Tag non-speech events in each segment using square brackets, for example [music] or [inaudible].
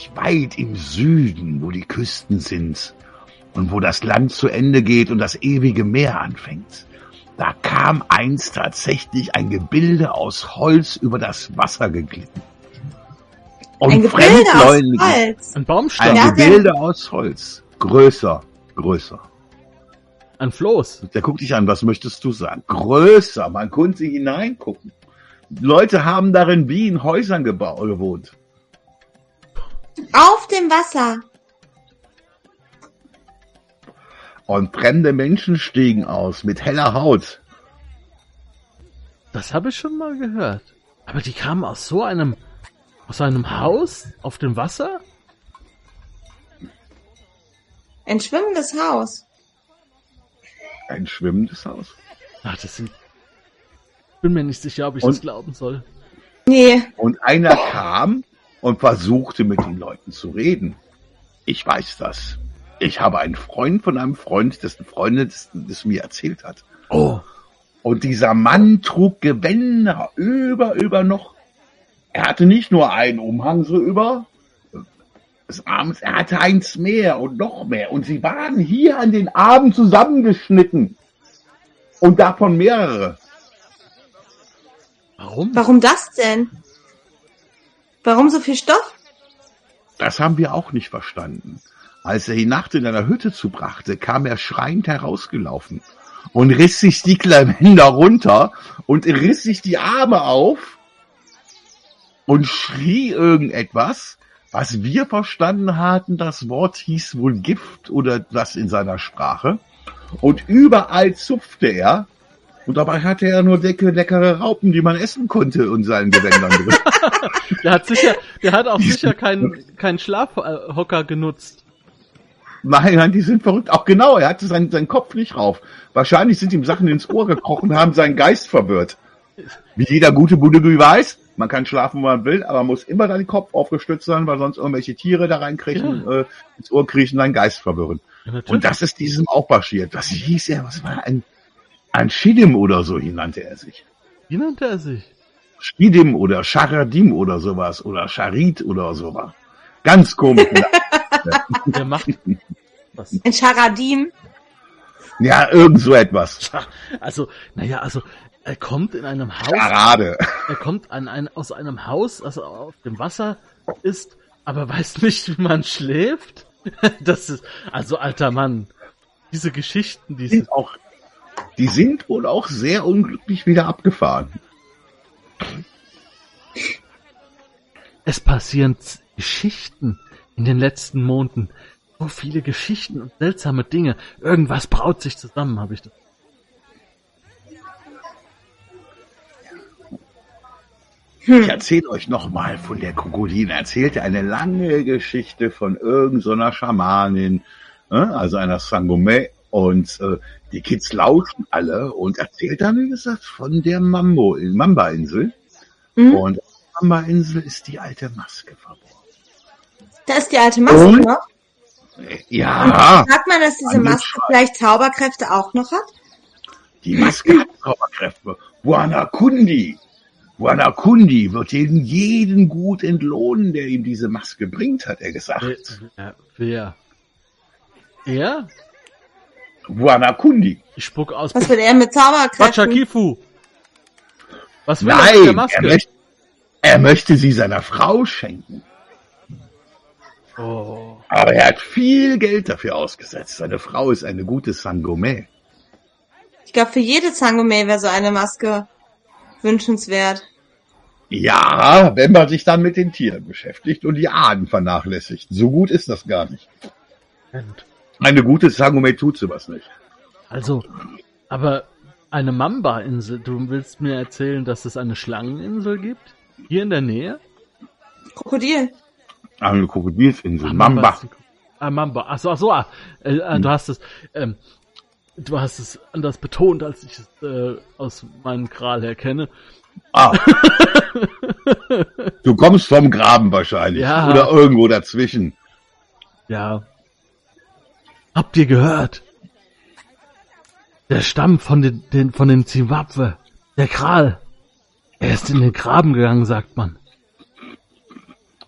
Euch, weit im Süden, wo die Küsten sind und wo das Land zu Ende geht und das ewige Meer anfängt, da kam einst tatsächlich ein Gebilde aus Holz über das Wasser geglitten. Und Ein Gebilde aus Holz. Ein ein Baumstamm, Ja, der- Gebilde aus Holz. Größer, größer. ein Floß. Der guckt dich an, was möchtest du sagen? Größer, man konnte hineingucken. Leute haben darin wie in Häusern gewohnt. Auf dem Wasser. Und fremde Menschen stiegen aus mit heller Haut. Das habe ich schon mal gehört. Aber die kamen aus so einem, aus einem Haus auf dem Wasser? Ein schwimmendes Haus. Ein schwimmendes Haus. Ach, das sind. Bin mir nicht sicher, ob ich Und- das glauben soll. Nee. Und einer kam und versuchte mit den Leuten zu reden. Ich weiß das. Ich habe einen Freund von einem Freund, dessen Freundin das, das mir erzählt hat. Oh. Und dieser Mann trug Gewänder über, über noch. Er hatte nicht nur einen Umhang so über des Arms, er hatte eins mehr und noch mehr. Und sie waren hier an den Armen zusammengeschnitten. Und davon mehrere. Warum? Warum das denn? Warum so viel Stoff? Das haben wir auch nicht verstanden. Als er die Nacht in einer Hütte zubrachte, kam er schreiend herausgelaufen und riss sich die Klavender runter und riss sich die Arme auf und schrie irgendetwas, was wir verstanden hatten, das Wort hieß wohl Gift oder was in seiner Sprache. Und überall zupfte er. Und dabei hatte er nur dicke, leckere Raupen, die man essen konnte in seinen Gewändern drin. [laughs] Der hat sicher, der hat auch sicher keinen, keinen Schlafhocker genutzt. Nein, nein, die sind verrückt. Auch genau, er hatte seinen, seinen Kopf nicht rauf. Wahrscheinlich sind ihm Sachen ins Ohr gekrochen, haben seinen Geist verwirrt. Wie jeder gute Budegü weiß, man kann schlafen, wo man will, aber man muss immer den Kopf aufgestützt sein, weil sonst irgendwelche Tiere da reinkriechen, äh, ins Ohr kriechen, seinen Geist verwirren. Ja. Und das ist diesem auch passiert. Was hieß er? Was war ein, ein Schidim oder so, ihn nannte er sich. Wie nannte er sich? Schidim oder Charadim oder sowas oder Charit oder sowas. Ganz komisch. [laughs] Der macht was. Ein Charadim. ja, irgend so etwas. Also, naja, also er kommt in einem Haus, Parade. er kommt an ein, aus einem Haus, das auf dem Wasser ist, aber weiß nicht, wie man schläft. [laughs] Das ist, also alter Mann, diese Geschichten, die sind, sind auch, die sind wohl auch sehr unglücklich wieder abgefahren. es passieren Geschichten in den letzten Monaten. So viele Geschichten und seltsame Dinge. Irgendwas braut sich zusammen, habe ich das. Ich erzähle euch nochmal von der Krokodilin. Er erzählte eine lange Geschichte von irgendeiner Schamanin, äh, also einer Sangome. Und äh, die Kids lauschen alle und erzählt dann, wie gesagt, von der Mambo, Mamba-Insel. Hm? Und auf der Mamba-Insel ist die alte Maske verborgen. Da ist die alte Maske Und? noch. Ja, Sagt man, dass diese Maske vielleicht Zauberkräfte auch noch hat? die Maske hat Zauberkräfte. Wanakundi. Wanakundi wird jeden, jeden gut entlohnen, der ihm diese Maske bringt, hat er gesagt. Wer? Er? Wanakundi. Ich spuck aus. Was will er mit Zauberkräften? Wachakifu. Was will er mit der Nein, er Maske? möchte, er möchte sie seiner Frau schenken. Oh. Aber er hat viel Geld dafür ausgesetzt. Seine Frau ist eine gute Sangome. Ich glaube, für jede Zangome wäre so eine Maske wünschenswert. Ja, wenn man sich dann mit den Tieren beschäftigt und die Ahnen vernachlässigt. So gut ist das gar nicht. Moment. Eine gute Sangome tut sowas nicht. Also, aber eine Mamba-Insel. Du willst mir erzählen, dass es eine Schlangeninsel gibt? Hier in der Nähe? Krokodil. Eine Krokodilsinsel. Ah, Mamba. Ah, Mamba. Ach so, ach so. Ah, äh, Hm. Du hast es, ähm, du hast es anders betont, als ich es äh, aus meinem Kral her kenne. Ah. [laughs] du kommst vom Graben wahrscheinlich. Ja. Oder irgendwo dazwischen. Ja. Habt ihr gehört? Der Stamm von den, den von den Zimbabwe, der Kral, er ist in den Graben gegangen, sagt man.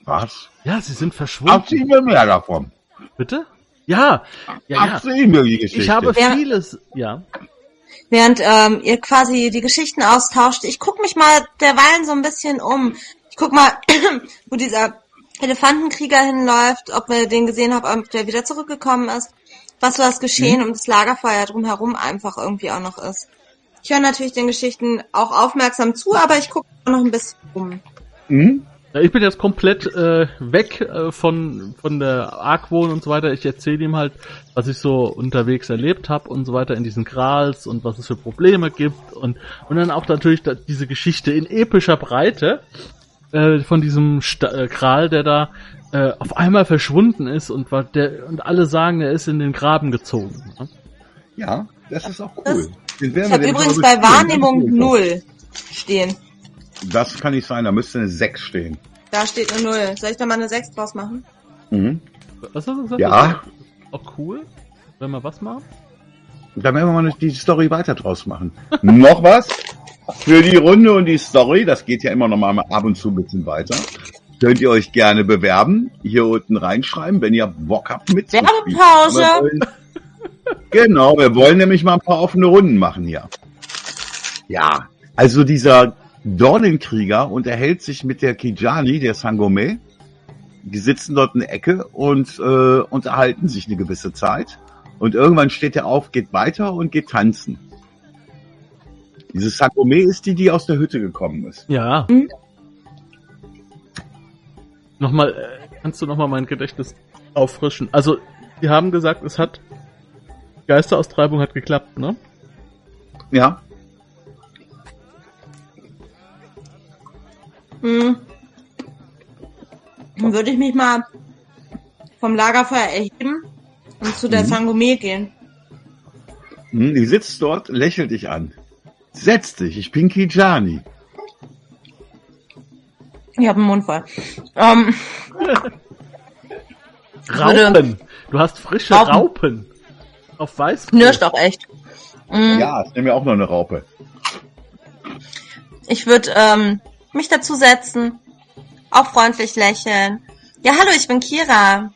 Was? Ja, sie sind verschwunden. Erzähl mir mehr davon. Bitte? Ja, ja, ja. Erzähl mir die Geschichte. Ich habe vieles, ja. Während ähm, ihr quasi die Geschichten austauscht, ich guck mich mal derweilen so ein bisschen um. Ich guck mal, [clears throat] wo dieser Elefantenkrieger hinläuft, ob wir den gesehen haben, ob der wieder zurückgekommen ist. Was so das Geschehen Mhm. um das Lagerfeuer drumherum einfach irgendwie auch noch ist. Ich höre natürlich den Geschichten auch aufmerksam zu, aber ich gucke noch ein bisschen um. Hm? Ja, Ich bin jetzt komplett äh, weg äh, von, von der Argwohn und so weiter. Ich erzähle ihm halt, was ich so unterwegs erlebt habe und so weiter in diesen Grals und was es für Probleme gibt und, und dann auch natürlich da, diese Geschichte in epischer Breite äh, von diesem Sta äh, Kral, der da äh, auf einmal verschwunden ist und war der und alle sagen, er ist in den Graben gezogen. Ne? Ja, das ist auch cool. Das- Ich wir habe übrigens bei. Wahrnehmung Das ist cool. null stehen. Das kann nicht sein, da müsste eine 6 stehen. Da steht eine Null. Soll ich da mal eine 6 draus machen? Mhm. Was hast du gesagt? Ja, Auch cool, wenn wir was machen. da werden wir mal die Story weiter draus machen. [laughs] noch was? Für die Runde und die Story, das geht ja immer noch mal ab und zu ein bisschen weiter. Könnt ihr euch gerne bewerben, hier unten reinschreiben, wenn ihr Bock habt mitzuspielen. Werbepause. Genau, wir wollen nämlich mal ein paar offene Runden machen hier. Ja, also dieser Dornenkrieger unterhält sich mit der Kijani, der Sangome. Die sitzen dort in der Ecke und äh, unterhalten sich eine gewisse Zeit. Und irgendwann steht er auf, geht weiter und geht tanzen. Diese Sangome ist die, die aus der Hütte gekommen ist. Ja. Nochmal, äh, kannst du nochmal mein Gedächtnis auffrischen? Also, die haben gesagt, es hat, Geisteraustreibung hat geklappt, ne? Ja, Hm. Dann würde ich mich mal vom Lagerfeuer erheben und zu der Mhm. Sangome gehen. Hm, die sitzt dort, lächelt dich an. Setz dich, ich bin Kijani. Ich habe einen Mund voll. Ähm, Raupen! Du hast frische Raupen. Raupen. Auf weiß. knirscht auch echt. Hm. Ja, ich nehme mir auch noch eine Raupe. Ich würde ähm, mich dazu setzen, auch freundlich lächeln. Ja, hallo, ich bin Kira.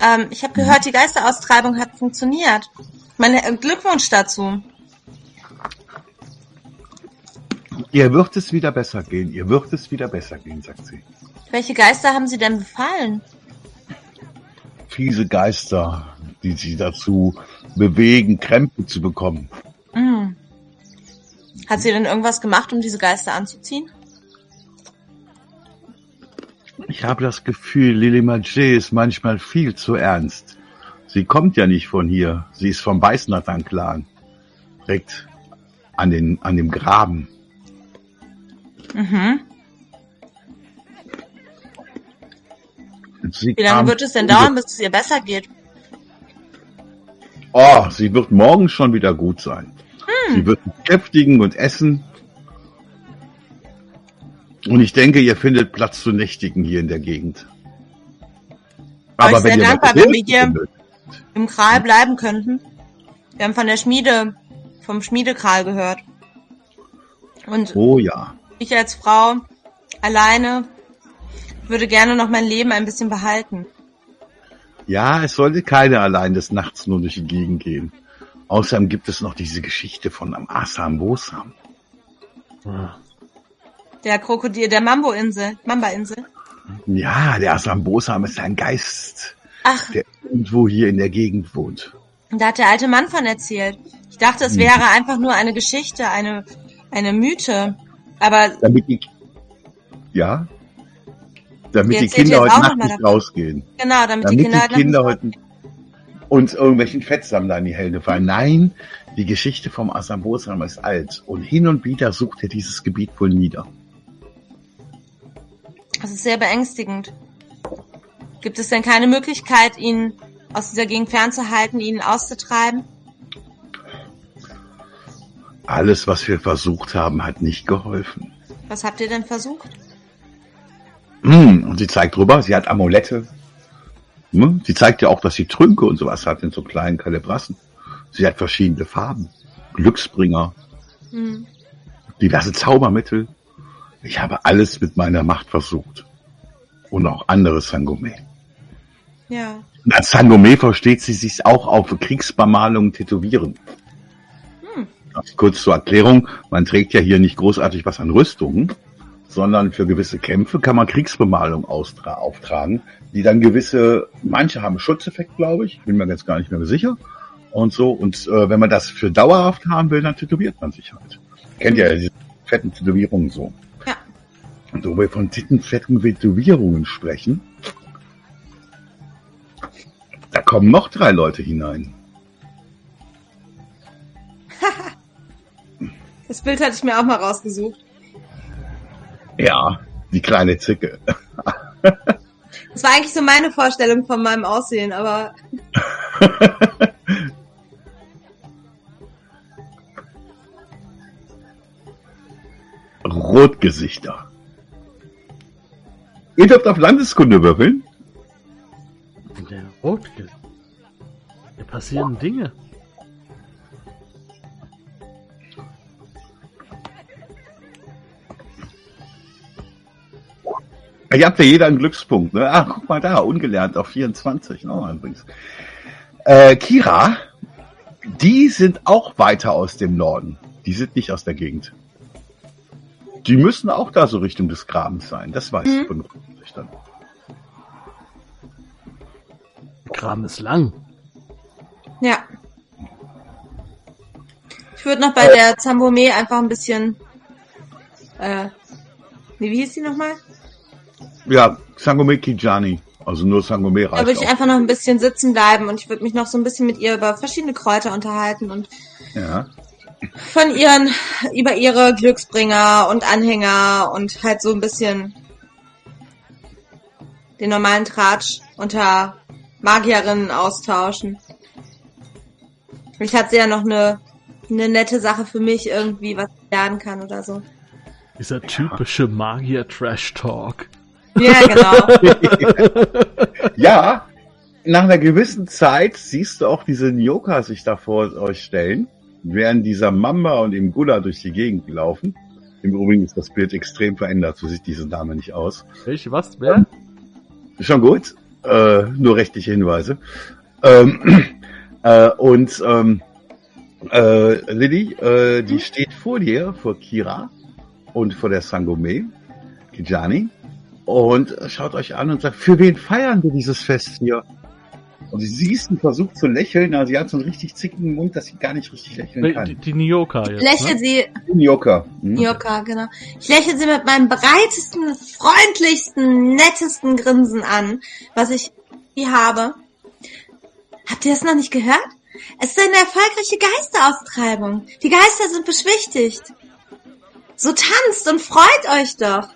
Ähm, ich habe gehört, die Geisteraustreibung hat funktioniert. Meine äh, Glückwunsch dazu. Ihr wird es wieder besser gehen, ihr wird es wieder besser gehen, sagt sie. Welche Geister haben Sie denn befallen? Fiese Geister, die sie dazu bewegen, Krämpfe zu bekommen. Hm. Hat sie denn irgendwas gemacht, um diese Geister anzuziehen? Ich habe das Gefühl, Lily Majé ist manchmal viel zu ernst. Sie kommt ja nicht von hier, sie ist vom Beißnatan-Clan. Direkt an, den, an dem Graben. Mhm. Sie Wie lange wird es denn dauern, bis es ihr besser geht? Oh, sie wird morgen schon wieder gut sein. Hm. Sie wird beschäftigen und essen. Und ich denke, ihr findet Platz zu nächtigen hier in der Gegend. Aber ich wenn sehr ihr dankbar, wenn wir hier findet, im Kral bleiben könnten. Wir haben von der Schmiede, vom Schmiedekral gehört. Und oh ja ich als Frau alleine würde gerne noch mein Leben ein bisschen behalten. Ja, es sollte keiner allein des Nachts nur durch die Gegend gehen. Außerdem gibt es noch diese Geschichte von am Assam Bosam. Der Krokodil, der Mambo-Insel, Mamba-Insel. Ja, der Assam Bosam ist ein Geist, Ach, der irgendwo hier in der Gegend wohnt. da hat der alte Mann von erzählt. Ich dachte, es Hm. wäre einfach nur eine Geschichte, eine, eine Mythe. Aber Damit die, ja, damit Ihr die Kinder heute Nacht nicht davon. rausgehen. genau, damit, Damit die Kinder, die Kinder heute uns irgendwelchen Fettsammlern in die Hände fallen. Nein, die Geschichte vom Assam Bosam ist alt und hin und wieder sucht er dieses Gebiet wohl nieder. Das ist sehr beängstigend. Gibt es denn keine Möglichkeit, ihn aus dieser Gegend fernzuhalten, ihn auszutreiben? Alles, was wir versucht haben, hat nicht geholfen. Was habt ihr denn versucht? Hm, Und sie zeigt rüber, sie hat Amulette. Hm, Sie zeigt ja auch, dass sie Trünke und sowas hat in so kleinen Kalibrassen. Sie hat verschiedene Farben. Glücksbringer, Hm. diverse Zaubermittel. Ich habe alles mit meiner Macht versucht. Und auch andere Sangome. Ja. Und als Sangome versteht sie sich auch auf Kriegsbemalungen tätowieren. Kurz zur Erklärung, man trägt ja hier nicht großartig was an Rüstungen, sondern für gewisse Kämpfe kann man Kriegsbemalung auftragen, die dann gewisse, manche haben Schutzeffekt, glaube ich, bin mir jetzt gar nicht mehr sicher. Und so, und äh, wenn man das für dauerhaft haben will, dann tätowiert man sich halt. Kennt ihr ja diese fetten Tätowierungen so. Ja. Und wo wir von tittenfetten Tätowierungen sprechen, da kommen noch drei Leute hinein. Das Bild hatte ich mir auch mal rausgesucht. Ja, die kleine Zicke. Das war eigentlich so meine Vorstellung von meinem Aussehen, aber [laughs] Rotgesichter. Ihr dürft auf Landeskunde würfeln. Der Rotge. Hier passieren Dinge. Ihr habt ja jeder einen Glückspunkt. Ne? Ach, guck mal da, ungelernt auf 24. Oh, übrigens. Äh, Kira, die sind auch weiter aus dem Norden. Die sind nicht aus der Gegend. Die müssen auch da so Richtung des Grabens sein. Das weiß Mhm. ich von. Der Kram ist lang. ja. Ich würde noch bei der Zambome einfach ein bisschen, äh, nee, wie hieß die nochmal? Ja, Sangome Kijani. Also nur Sangome Da reicht würde ich auch. einfach noch ein bisschen sitzen bleiben und ich würde mich noch so ein bisschen mit ihr über verschiedene Kräuter unterhalten und Ja. von ihren, über ihre Glücksbringer und Anhänger und halt so ein bisschen den normalen Tratsch unter Magierinnen austauschen. Ich hatte ja noch eine, eine nette Sache für mich irgendwie, was ich lernen kann oder so. Dieser typische Magier-Trash-Talk. Ja, genau. [laughs] Ja, nach einer gewissen Zeit siehst du auch diese Nyoka sich da vor euch stellen, während dieser Mamba und dem Gula durch die Gegend laufen. Im Übrigen ist das Bild extrem verändert, so sieht diese Dame nicht aus. Welche, was, wer? Schon gut, äh, nur rechtliche Hinweise. Ähm, [clears throat] äh, und ähm, äh, Lilly, äh, die steht vor dir, vor Kira und vor der Sangome, Kijani, und schaut euch an und sagt, für wen feiern wir dieses Fest hier? Und sie siehst und versucht zu lächeln, aber sie hat so einen richtig zickigen Mund, dass sie gar nicht richtig lächeln Die, kann. die Nioka jetzt. Lächel Ne? sie, Nyoka. Hm? Joka, genau. Ich lächle sie mit meinem breitesten, freundlichsten, nettesten Grinsen an, was ich hier habe. Habt ihr das noch nicht gehört? Es ist eine erfolgreiche Geisteraustreibung. Die Geister sind beschwichtigt. So tanzt und freut euch doch.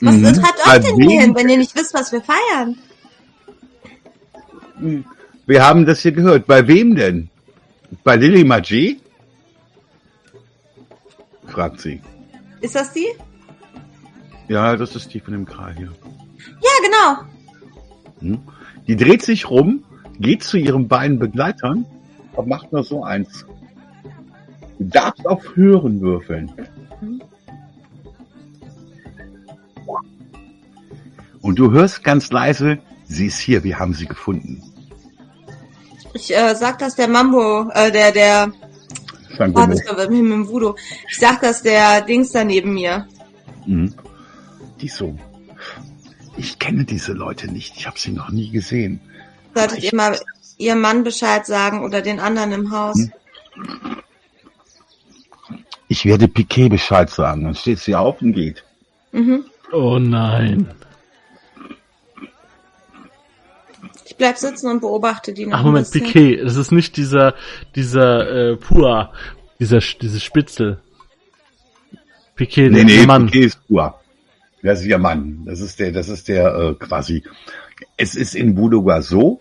Was Mhm. treibt euch denn wem? hier hin, wenn ihr nicht wisst, was wir feiern? Wir haben das hier gehört. Bei wem denn? Bei Lily Magie? Fragt sie. Ist das die? Ja, das ist die von dem Kral hier. Ja, genau. Die dreht sich rum, geht zu ihren beiden Begleitern und macht nur so eins. Du darfst auf Hören würfeln. Und du hörst ganz leise, sie ist hier, wir haben sie gefunden. Ich äh, sag das der Mambo, äh, der, der, das war mit dem Voodoo. Ich sag das der Dings da neben mir. Mhm. Die so. Ich kenne diese Leute nicht. Ich habe sie noch nie gesehen. Solltet ihr mal ihrem Mann Bescheid sagen oder den anderen im Haus. Ich werde Piquet Bescheid sagen. Dann steht sie auf und geht. Mhm. Oh nein. Ich bleib sitzen und beobachte die noch Ach Moment. Piquet, das ist nicht dieser, dieser äh, Pua, dieser, diese Spitzel. Piquet, der, Nee, nee, der Mann. Piquet ist pur. Das ist ihr Mann. Das ist der, das ist der äh, quasi. Es ist in Budoga so.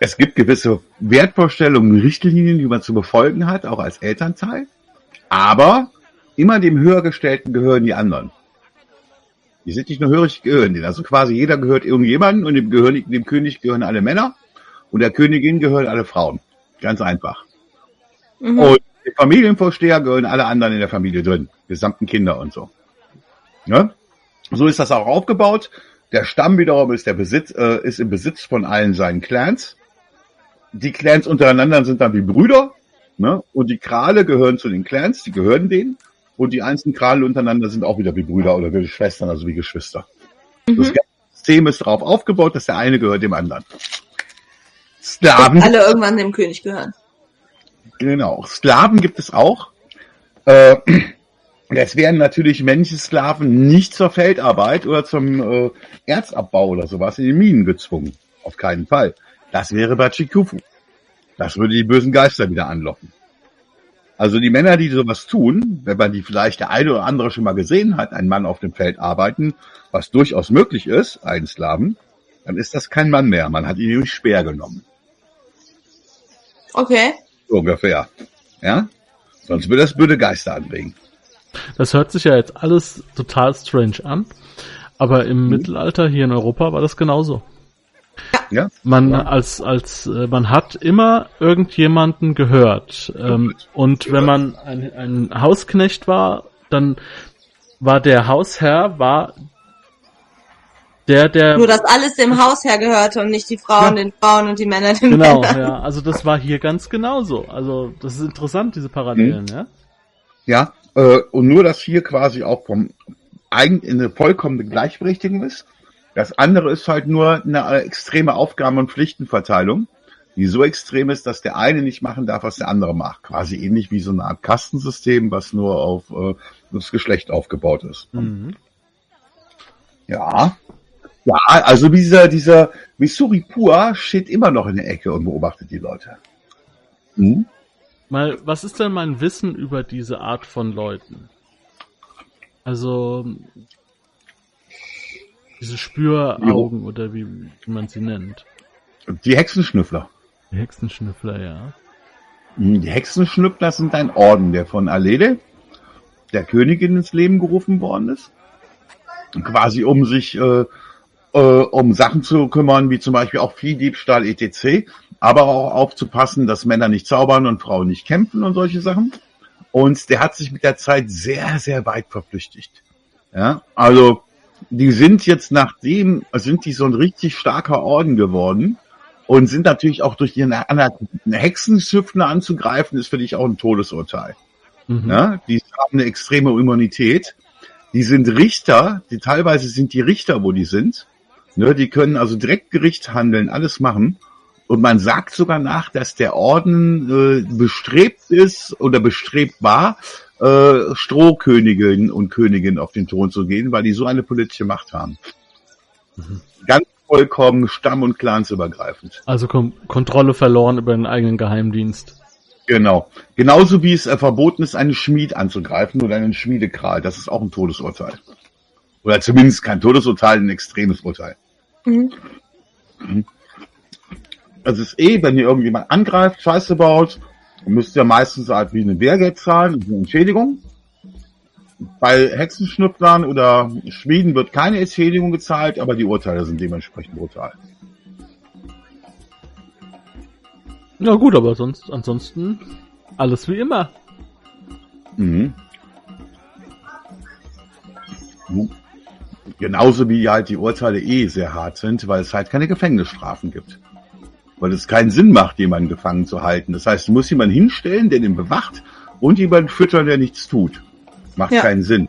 Es gibt gewisse Wertvorstellungen, Richtlinien, die man zu befolgen hat, auch als Elternteil. Aber immer dem Höhergestellten gehören die anderen. Die sind nicht nur hörig, gehören denen. Also quasi jeder gehört irgendjemandem und dem, gehören, dem König gehören alle Männer und der Königin gehören alle Frauen. Ganz einfach. Mhm. Und der Familienvorsteher gehören alle anderen in der Familie drin. Gesamten Kinder und so. Ne? So ist das auch aufgebaut. Der Stamm wiederum ist der Besitz, äh, ist im Besitz von allen seinen Clans. Die Clans untereinander sind dann wie Brüder. Ne? Und die Krale gehören zu den Clans, die gehören denen. Und die einzelnen Krale untereinander sind auch wieder wie Brüder oder wie Schwestern, also wie Geschwister. Das ganze System ist darauf aufgebaut, dass der eine gehört dem anderen. Sklaven Alle irgendwann dem König gehören. Genau. Sklaven gibt es auch. Äh, [clears throat] das wären natürlich männliche Sklaven nicht zur Feldarbeit oder zum äh, Erzabbau oder sowas in den Minen gezwungen. Auf keinen Fall. Das wäre bei Chikufu. Das würde die bösen Geister wieder anlocken. Also die Männer, die sowas tun, wenn man die vielleicht der eine oder andere schon mal gesehen hat, einen Mann auf dem Feld arbeiten, was durchaus möglich ist, einen Sklaven, dann ist das kein Mann mehr. Man hat ihn durch Speer genommen. Okay. So ungefähr. Ja? Sonst würde das böse Geister anregen. Das hört sich ja jetzt alles total strange an. Aber im Mittelalter hier in Europa war das genauso. Ja? Man Ja. als als äh, man hat immer irgendjemanden gehört ähm, und wenn man ein, ein Hausknecht war, dann war der Hausherr war der der Nur, dass alles dem Hausherr gehörte und nicht die Frauen Ja. den Frauen und die Männer den genau Männern. ja also das war hier ganz genauso also das ist interessant diese Parallelen ja Ja, äh, und nur, dass hier quasi auch vom eigen in eine vollkommene Gleichberechtigung ist. Das andere ist halt nur eine äh, extreme Aufgaben- und Pflichtenverteilung, die so extrem ist, dass der eine nicht machen darf, was der andere macht. Quasi ähnlich wie so eine Art Kastensystem, was nur auf äh, das Geschlecht aufgebaut ist. mhm. Ja. Ja, also dieser, dieser Missouri Pur steht immer noch in der Ecke und beobachtet die Leute. Mhm. Mal, was ist denn mein Wissen über diese Art von Leuten? Also diese Spüraugen oder wie, wie man sie nennt. Die Hexenschnüffler. Die Hexenschnüffler, ja. Die Hexenschnüffler sind ein Orden, der von Alede, der Königin, ins Leben gerufen worden ist. Quasi um sich äh, äh, um Sachen zu kümmern, wie zum Beispiel auch Viehdiebstahl etc., aber auch aufzupassen, dass Männer nicht zaubern und Frauen nicht kämpfen und solche Sachen. Und der hat sich mit der Zeit sehr, sehr weit verflüchtigt. Ja, also die sind jetzt nachdem, sind die so ein richtig starker Orden geworden und sind natürlich auch durch ihren. Hexenschüffner anzugreifen, ist für dich auch ein Todesurteil. Mhm. Ja, die haben eine extreme Immunität. Die sind Richter, die teilweise sind die Richter, wo die sind. Ne, die können also direkt Gericht handeln, alles machen. Und man sagt sogar nach, dass der Orden äh, bestrebt ist oder bestrebt war, äh, Strohkönigin und Königin auf den Thron zu gehen, weil die so eine politische Macht haben. Ganz vollkommen stamm- und clansübergreifend. Also Kom Kontrolle verloren über den eigenen Geheimdienst. Genau. Genauso wie es äh, verboten ist, einen Schmied anzugreifen oder einen Schmiedekral. Das ist auch ein Todesurteil. Oder zumindest kein Todesurteil, ein extremes Urteil. Mhm. Also es ist eh, wenn ihr irgendjemand angreift, Scheiße baut, müsst ihr meistens halt wie eine Wehrgeld zahlen, eine Entschädigung. Bei Hexenschnupflern oder Schmieden wird keine Entschädigung gezahlt, aber die Urteile sind dementsprechend brutal. Na gut, aber sonst, ansonsten alles wie immer. Mhm. Genauso wie halt die Urteile eh sehr hart sind, weil es halt keine Gefängnisstrafen gibt. Weil es keinen Sinn macht, jemanden gefangen zu halten. Das heißt, du musst jemanden hinstellen, der den bewacht und jemanden füttern, der nichts tut. Macht Ja. keinen Sinn.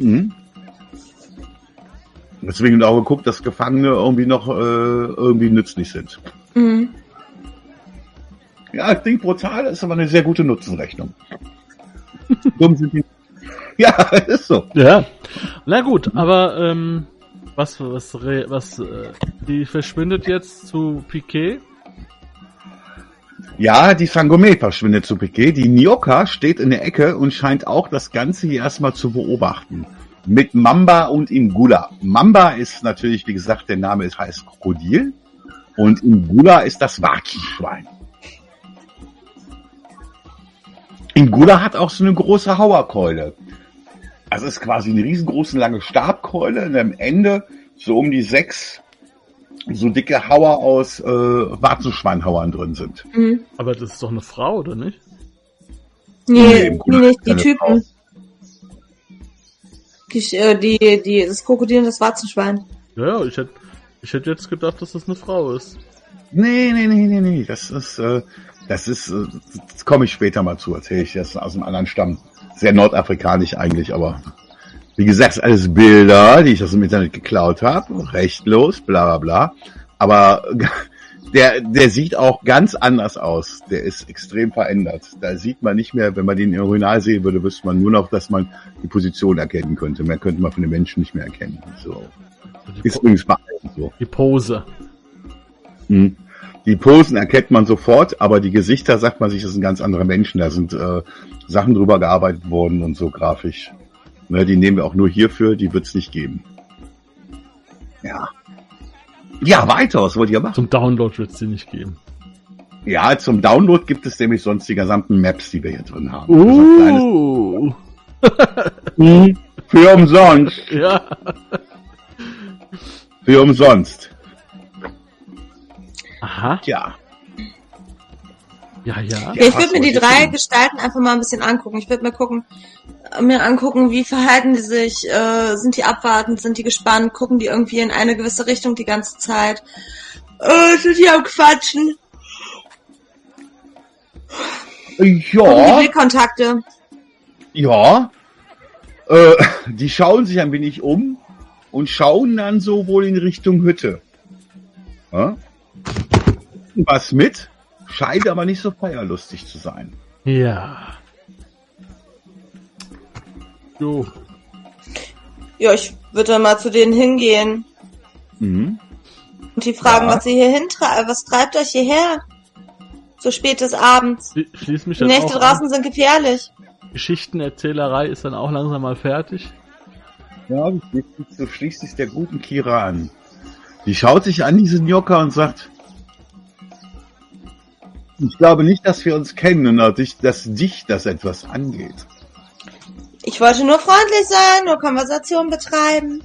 Mhm. Deswegen auch geguckt, dass Gefangene irgendwie noch äh, irgendwie nützlich sind. Mhm. Ja, klingt brutal, ist aber eine sehr gute Nutzenrechnung. [laughs] Dumm sind die. Ja, [laughs] ist so. Ja. Na gut, aber ähm, was was was äh, die verschwindet jetzt zu Piquet? Ja, die Sangome verschwindet zu Piquet. Die Nyoka steht in der Ecke und scheint auch das Ganze hier erstmal zu beobachten. Mit Mamba und Ingula. Mamba ist natürlich, wie gesagt, der Name ist, heißt Krokodil. Und Ingula ist das Warzenschwein. Ingula hat auch so eine große Hauerkeule. Also ist quasi eine riesengroße lange Stabkeule und am Ende so um die sechs so dicke Hauer aus äh, Warzenschweinhauern drin sind. Mhm. Aber das ist doch eine Frau, oder nicht? Nee, Nee, nicht, die Typen. Die, äh, die, die, das Krokodil und das Warzenschwein. Ja, ja, ich hätte ich hätte jetzt gedacht, dass das eine Frau ist. Nee, nee, nee, nee, nee. Das ist, äh, das ist, äh, das komme ich später mal zu, erzähle ich das aus einem anderen Stamm. Sehr nordafrikanisch eigentlich, aber wie gesagt, alles Bilder, die ich aus dem Internet geklaut habe, rechtlos, bla bla bla. Aber [laughs] der, der sieht auch ganz anders aus. Der ist extrem verändert. Da sieht man nicht mehr, wenn man den im Original sehen würde, wüsste man nur noch, dass man die Position erkennen könnte. Mehr könnte man von den Menschen nicht mehr erkennen. So. Die, Ist po übrigens bei so. die Pose. Mhm. Die Posen erkennt man sofort, aber die Gesichter sagt man sich, das sind ganz andere Menschen. Da sind äh, Sachen drüber gearbeitet worden und so grafisch. Ne, die nehmen wir auch nur hierfür, die wird's nicht geben. Ja. Ja, weiter, was wollt ihr machen? Zum Download wird es die nicht geben. Ja, zum Download gibt es nämlich sonst die gesamten Maps, die wir hier drin haben. Uh, [laughs] Für umsonst. ja. Für umsonst. Aha. Ja, ja. Ja, Ja, ich würde mir die drei jetzt- Gestalten einfach mal ein bisschen angucken. Ich würde mir gucken, mir angucken, wie verhalten die sich, äh, sind die abwartend, sind die gespannt, gucken die irgendwie in eine gewisse Richtung die ganze Zeit, äh, sind die am Quatschen, gucken die Ja. Blickkontakte. Ja, äh, [laughs] die schauen sich ein wenig um und schauen dann so wohl in Richtung Hütte. Ja? Was mit, scheint aber nicht so feierlustig zu sein. Ja. Jo. Ja, ich würde mal zu denen hingehen Mhm. und die fragen, Ja. was sie hier hintreiben, was treibt euch hierher? So spät des Abends. Schli- Schließ mich Die Nächte auch draußen an. sind gefährlich. Geschichtenerzählerei ist dann auch langsam mal fertig. Ja, du schließt, du schließt dich der guten Kira an. Die schaut sich an, diese Njoka, und sagt, ich glaube nicht, dass wir uns kennen und dass dich, dass dich das etwas angeht. Ich wollte nur freundlich sein, nur Konversation betreiben.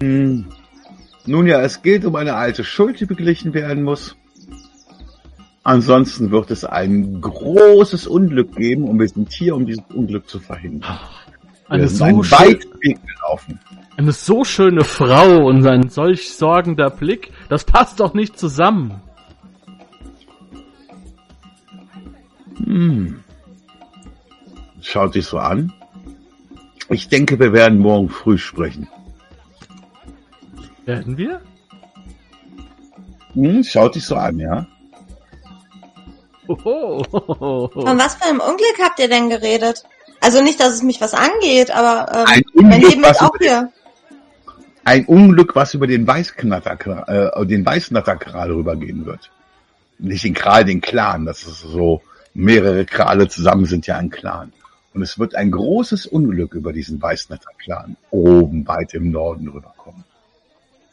Hm. Nun ja, es geht um eine alte Schuld, die beglichen werden muss. Ansonsten wird es ein großes Unglück geben und wir sind hier, um dieses Unglück zu verhindern. Eine wir sind so, einen weiten Weg gelaufen. Eine so schöne Frau und ein solch sorgender Blick, das passt doch nicht zusammen. Hm. Schaut sich so an. Ich denke, wir werden morgen früh sprechen. Werden wir? Hm, schaut dich so an, ja. Oho. Von was für einem Unglück habt ihr denn geredet? Also nicht, dass es mich was angeht, aber Ein ähm, mein Unglück, Leben ist auch hier. Ein Unglück, was über den Weißknatter, äh, den Weißknatterkral rübergehen wird. Nicht den Kral, den Clan. Das ist so, mehrere Krale zusammen sind ja ein Clan. Und es wird ein großes Unglück über diesen Weißknatter-Clan oben weit im Norden rüberkommen.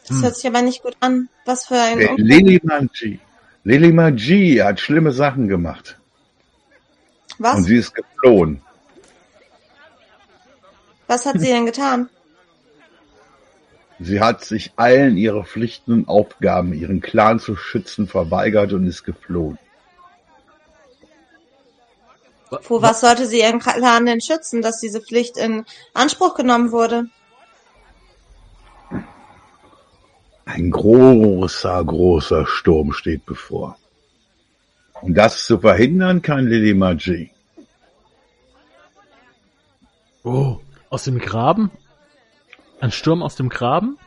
Das Hm. hört sich aber nicht gut an. Was für ein Der Unglück. Lilimanji Lily Magie hat schlimme Sachen gemacht. Und Was? sie ist geflohen. Was hat sie denn getan? Sie hat sich allen ihre Pflichten und Aufgaben, ihren Clan zu schützen, verweigert und ist geflohen. Vor was sollte sie ihren Clan denn schützen, dass diese Pflicht in Anspruch genommen wurde? Ein großer, großer Sturm steht bevor. Um das zu verhindern, kann Lily Magie. Oh, aus dem Graben? Ein Sturm aus dem Graben?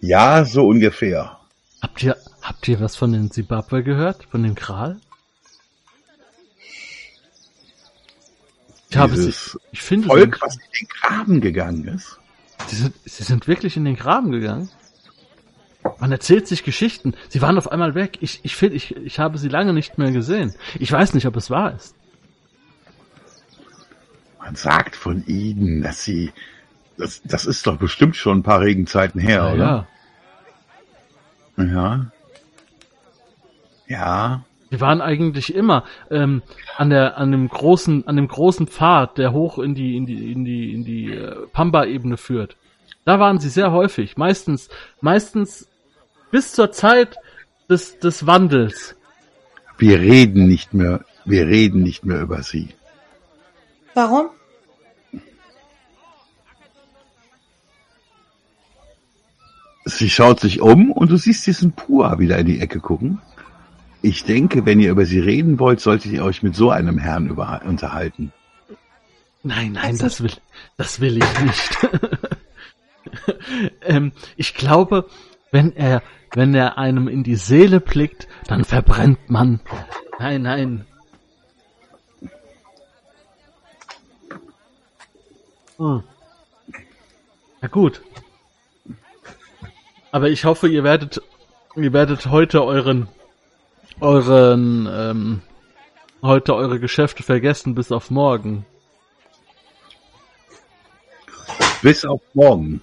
Ja, so ungefähr. Habt ihr, habt ihr was von den Zimbabwe gehört? Von dem Kral? Ich habe Dieses ich finde, Volk, was in den Graben gegangen ist. sie, sind, sie sind wirklich in den Graben gegangen. Man erzählt sich Geschichten. Sie waren auf einmal weg. Ich, ich finde, ich, ich habe sie lange nicht mehr gesehen. Ich weiß nicht, ob es wahr ist. Man sagt von ihnen, dass sie, das, das ist doch bestimmt schon ein paar Regenzeiten her, Ja, oder? ja. Ja. Ja. Die waren eigentlich immer ähm, an der an dem großen an dem großen Pfad, der hoch in die in die in die in die äh, Pamba-Ebene führt. Da waren sie sehr häufig, meistens meistens bis zur Zeit des des Wandels. Wir reden nicht mehr, wir reden nicht mehr über sie. Warum? Sie schaut sich um und du siehst diesen Pua wieder in die Ecke gucken. Ich denke, wenn ihr über sie reden wollt, solltet ihr euch mit so einem Herrn über, unterhalten. Nein, nein, Also- das will das will ich nicht. [laughs] ähm, ich glaube, wenn er wenn er einem in die Seele blickt, dann verbrennt man. Nein, nein. Hm. Na gut. Aber ich hoffe, ihr werdet, ihr werdet heute euren, euren, ähm, heute eure Geschäfte vergessen bis auf morgen. Bis auf morgen.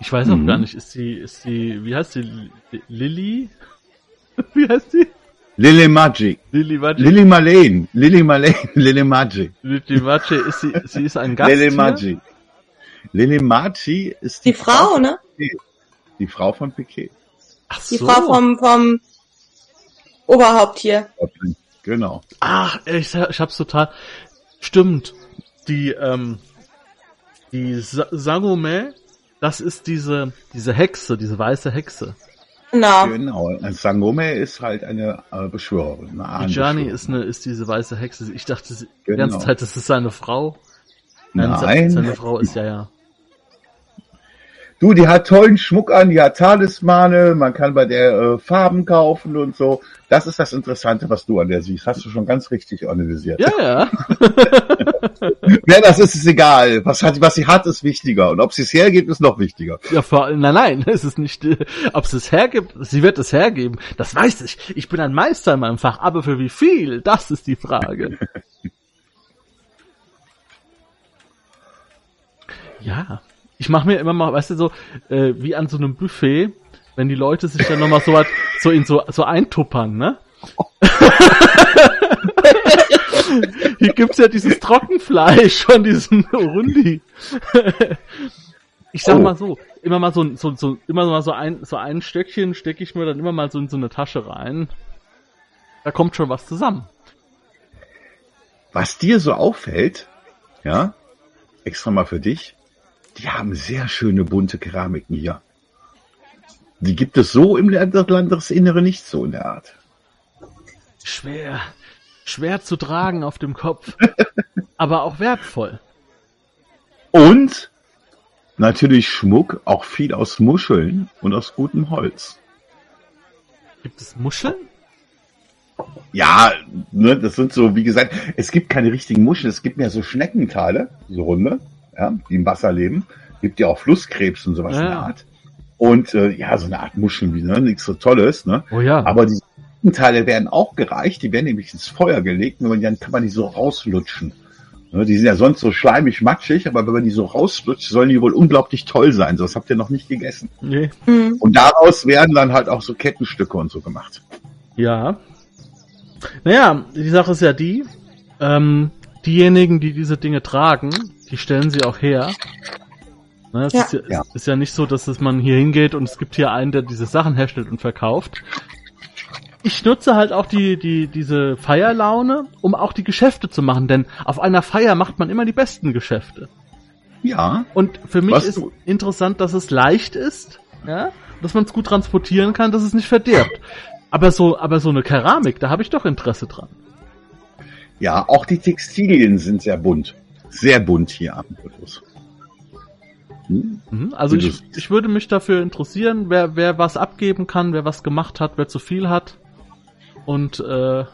Ich weiß auch Mhm. gar nicht, ist sie, ist sie, wie heißt sie, Li- Lilly? [laughs] Wie heißt sie? Lily Magic. Lilly Maci. Lily Marlene. Lily Marlene. Lily Magic. Lilly Maci, [laughs] ist sie, sie ist ein Gast Lily hier? Lily Maci ist Die Frau, ne? Die Frau von Piquet. Ach Die so. Frau vom, vom Oberhaupt hier. Genau. Ach, ich, ich hab's total. Stimmt. Die, ähm, die Sa Sagome, das ist diese, diese Hexe, diese weiße Hexe. Genau. Genau. Ein Sangome ist halt eine äh, Beschwörerin. Eine Die Ahnenbeschwörerin. ist eine, ist diese weiße Hexe. Ich dachte sie- die Genau. ganze Zeit, das ist seine Frau. Nein. Seine Frau ist ja, ja. Du, die hat tollen Schmuck an, die hat Talismane, man kann bei der äh, Farben kaufen und so. Das ist das Interessante, was du an der siehst. Hast du schon ganz richtig analysiert. Ja, ja. [laughs] Wer das ist, ist egal. Was, hat, was sie hat, ist wichtiger. Und ob sie es hergibt, ist noch wichtiger. Ja, vor, nein, nein, [laughs] es ist nicht, äh, ob es es hergibt, sie wird es hergeben, das weiß ich. Ich bin ein Meister in meinem Fach, aber für wie viel, das ist die Frage. [laughs] ja, ich mache mir immer mal, weißt du, so äh, wie an so einem Buffet, wenn die Leute sich dann nochmal so was, so in so, so eintuppern, ne? [laughs] Hier gibt's ja dieses Trockenfleisch von diesem Urundi. Ich sag Oh. mal so, immer mal so, so, so, immer mal so ein, so ein Stöckchen stecke ich mir dann immer mal so in so eine Tasche rein. Da kommt schon was zusammen. Was dir so auffällt, ja, extra mal für dich, die haben sehr schöne bunte Keramiken hier. Die gibt es so im Landesinnere nicht so in der Art. Schwer, schwer zu tragen auf dem Kopf, [laughs] aber auch wertvoll. Und natürlich Schmuck, auch viel aus Muscheln und aus gutem Holz. Gibt es Muscheln? Ja, ne, das sind so, wie gesagt, es gibt keine richtigen Muscheln, es gibt mehr so Schneckentale, so runde, ja, die im Wasser leben. Gibt ja auch Flusskrebs und sowas Ja. in der Art. Und äh, ja, so eine Art Muscheln wie, ne, nichts so Tolles, ne? Oh ja. Aber die Teile werden auch gereicht, die werden nämlich ins Feuer gelegt und dann kann man die so rauslutschen. Ne, Die sind ja sonst so schleimig matschig, aber wenn man die so rauslutscht, sollen die wohl unglaublich toll sein. So, das habt ihr noch nicht gegessen. Nee. Hm. Und daraus werden dann halt auch so Kettenstücke und so gemacht. Ja. Naja, die Sache ist ja die, ähm, diejenigen, die diese Dinge tragen, die stellen sie auch her. Ne, es Ja. ist, ja, Ja. ist ja nicht so, dass es man hier hingeht und es gibt hier einen, der diese Sachen herstellt und verkauft. Ich nutze halt auch die, die, diese Feierlaune, um auch die Geschäfte zu machen, denn auf einer Feier macht man immer die besten Geschäfte. Ja, Und für mich Was ist du- interessant, dass es leicht ist, ja, dass man es gut transportieren kann, dass es nicht verdirbt. Aber so, aber so eine Keramik, da habe ich doch Interesse dran. ja, auch die Textilien sind sehr bunt. Sehr bunt hier am Fotos. Hm? Also ich, ich würde mich dafür interessieren, wer, wer was abgeben kann, wer was gemacht hat, wer zu viel hat. Und äh,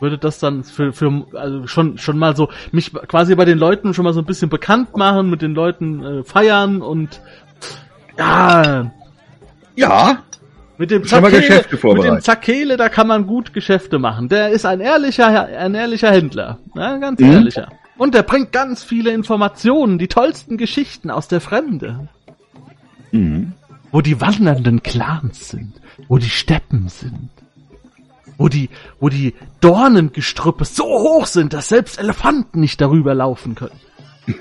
würde das dann für, für also schon, schon mal so, mich quasi bei den Leuten schon mal so ein bisschen bekannt machen, mit den Leuten äh, feiern und ja, Ja, Mit dem Zakele, mit dem Zakele, da kann man gut Geschäfte machen. Der ist ein ehrlicher, ein ehrlicher Händler. Ja, ganz Mhm. ehrlicher. Und der bringt ganz viele Informationen, die tollsten Geschichten aus der Fremde. mhm. Wo die wandernden Clans sind. Wo die Steppen sind. Wo die, wo die Dornengestrüppe so hoch sind, dass selbst Elefanten nicht darüber laufen können. [laughs]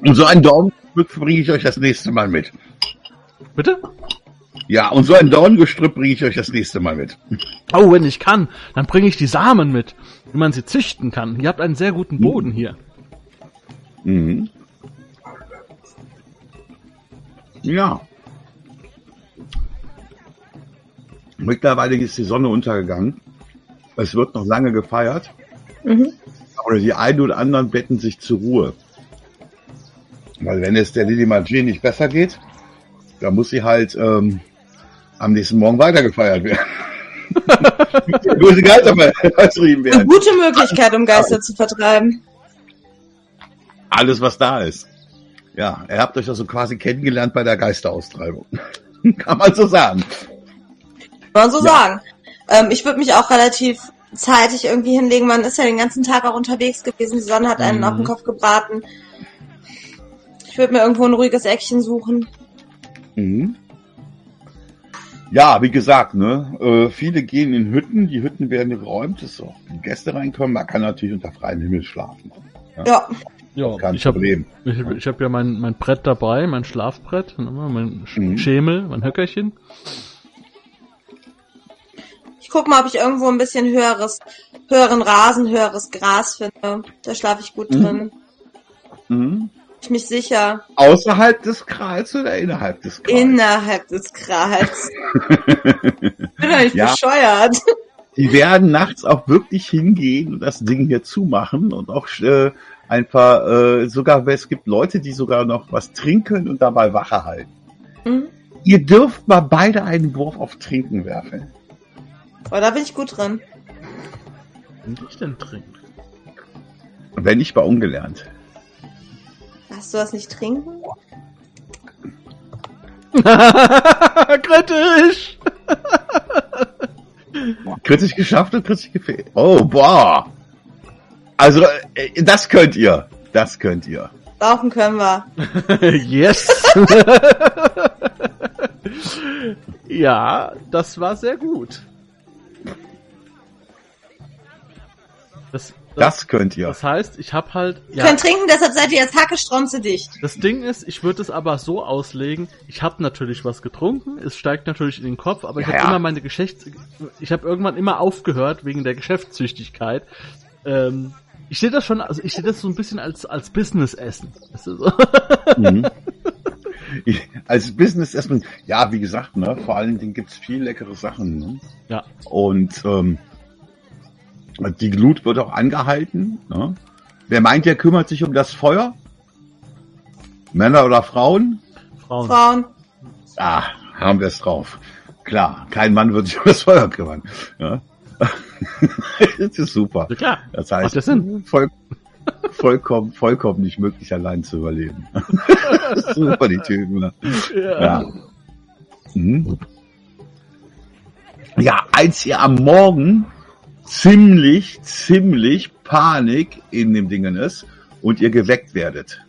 und so ein Dorngestrüpp bringe ich euch das nächste Mal mit. Bitte? Ja, und so ein Dorngestrüpp bringe ich euch das nächste Mal mit. Oh, wenn ich kann, dann bringe ich die Samen mit, wie man sie züchten kann. Ihr habt einen sehr guten Boden hier. Mhm. Ja. Mittlerweile ist die Sonne untergegangen. Es wird noch lange gefeiert. Mhm. Oder die einen oder anderen betten sich zur Ruhe. Weil wenn es der Lili Margin nicht besser geht, dann muss sie halt ähm, am nächsten Morgen weiter gefeiert werden. [laughs] Böse Geister vertrieben Eine werden. gute Möglichkeit, um Geister zu vertreiben. Alles, was da ist. Ja, ihr habt euch also quasi kennengelernt bei der Geisteraustreibung. [laughs] Kann man so sagen. Kann man so Ja. sagen. Ähm, ich würde mich auch relativ zeitig irgendwie hinlegen. Man ist ja den ganzen Tag auch unterwegs gewesen. Die Sonne hat einen Mhm. auf den Kopf gebraten. Ich würde mir irgendwo ein ruhiges Eckchen suchen. Mhm. Ja, wie gesagt, ne, äh, viele gehen in Hütten, die Hütten werden geräumt, dass auch die Gäste reinkommen. Man kann natürlich unter freiem Himmel schlafen. Ja, Ja, Kein ich habe Problem. ich, ich hab ja mein, mein Brett dabei, mein Schlafbrett, ne, mein Mhm. Schemel, mein Höckerchen. ich guck mal, ob ich irgendwo ein bisschen höheres, höheren Rasen, höheres Gras finde. Da schlafe ich gut Mhm. drin. Mhm. Ich mich sicher. Außerhalb des Krals oder innerhalb des Krals? Innerhalb des Krals. [laughs] bin doch nicht Ja. bescheuert. Die werden nachts auch wirklich hingehen und das Ding hier zumachen und auch äh, einfach äh, sogar, es gibt Leute, die sogar noch was trinken und dabei Wache halten. Mhm. Ihr dürft mal beide einen Wurf auf Trinken werfen. Oh, da bin ich gut drin. Was ich denn trinken? Wenn nicht, war ungelernt. Hast du was nicht trinken? [laughs] Kritisch! [laughs] Kritisch geschafft und kritisch gefehlt. Oh, boah. Also, äh, das könnt ihr. Das könnt ihr. Laufen können wir. [laughs] yes! ja, das war sehr gut. Das, das, Das könnt ihr. das heißt, ich habe halt. Wir können trinken, deshalb seid ihr jetzt hackestromze dicht. Das Ding ist, ich würde es aber so auslegen, ich habe natürlich was getrunken, es steigt natürlich in den Kopf, aber ich Ja, habe ja. immer meine Geschäfts... Ich habe irgendwann immer aufgehört wegen der Geschäftszüchtigkeit. Ähm, ich sehe das schon, also ich sehe das so ein bisschen als, als Business-Essen. Weißt du, so? Mhm. [laughs] Ich, als Business erstmal, ja, wie gesagt, ne, vor allen Dingen gibt's viel leckere Sachen. Ne? Ja. Und ähm, die Glut wird auch angehalten. Ne? Wer meint, der kümmert sich um das Feuer? Männer oder Frauen? Frauen. Frauen. Ah, haben wir es drauf. Klar, kein Mann wird sich um das Feuer kümmern. Ja? [laughs] das ist super. Ja, klar. Das Macht heißt, ja Sinn. voll, vollkommen, vollkommen nicht möglich, allein zu überleben. [laughs] super, die Typen. Ne? Ja. Mhm. Ja, als ihr am Morgen ziemlich, ziemlich Panik in dem Dingen ist und ihr geweckt werdet.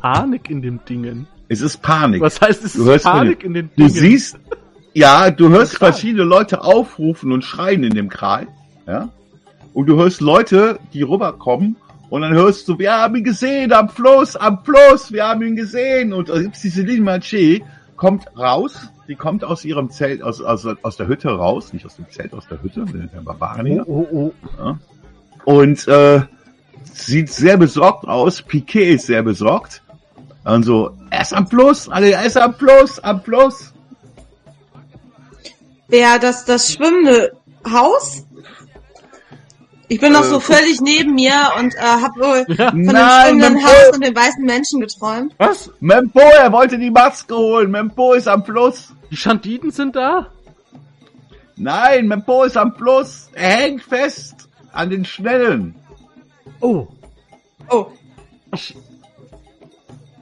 Panik in dem Dingen. Es ist Panik. Was heißt es Du ist hörst Panik in den Du Dingen? siehst, ja, du hörst verschiedene Leute aufrufen und schreien in dem Kral, ja. Und du hörst Leute, die rüberkommen und dann hörst du, wir haben ihn gesehen am Fluss, am Fluss, wir haben ihn gesehen. Und da gibt's diese Maché, kommt raus, die kommt aus ihrem Zelt, aus, aus, aus der Hütte raus, nicht aus dem Zelt, aus der Hütte, der Barbaren hier. Oh, oh, Ja. Und äh, sieht sehr besorgt aus. Piquet ist sehr besorgt. Und so, er ist am Fluss, alle, er ist am Fluss, am Fluss. Wer das, das schwimmende Haus? Ich bin noch Äh, so völlig neben mir und äh, hab wohl oh. Von dem Nein, schwimmenden Mempo, Haus und den weißen Menschen geträumt. Was? Mempo, er wollte die Maske holen. Mempo ist am Fluss. Die Schandiden sind da? Nein, Mempo ist am Fluss. Er hängt fest an den Schnellen. Oh, Oh, ich.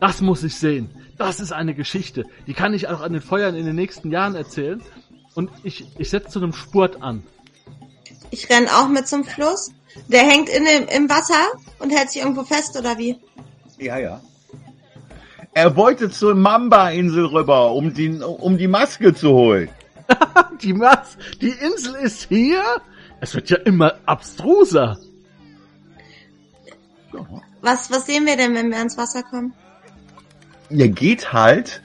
Das muss ich sehen. Das ist eine Geschichte. Die kann ich auch an den Feuern in den nächsten Jahren erzählen. Und ich, ich setze zu einem Spurt an. Ich renn auch mit zum Fluss. Der hängt in dem, im Wasser und hält sich irgendwo fest, oder wie? Ja, ja. Er wollte zur Mamba-Insel rüber, um die, um die Maske zu holen. [laughs] Die Mas, die Insel ist hier? Es wird ja immer abstruser. Was, was sehen wir denn, wenn wir ans Wasser kommen? ihr geht halt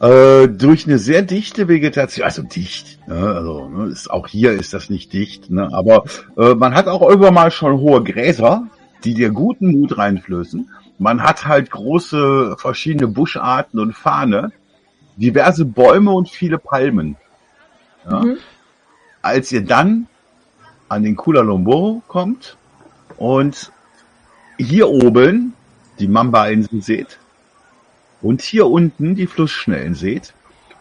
äh, durch eine sehr dichte Vegetation, also dicht, ne, also ne, ist, auch hier ist das nicht dicht, ne, aber äh, man hat auch irgendwann mal schon hohe Gräser, die dir guten Mut reinflößen. Man hat halt große verschiedene Buscharten und Fahne, diverse Bäume und viele Palmen. Ja. Mhm. Als ihr dann an den Kula Lomboro kommt und hier oben die Mamba-Insel seht, und hier unten die Flussschnellen seht,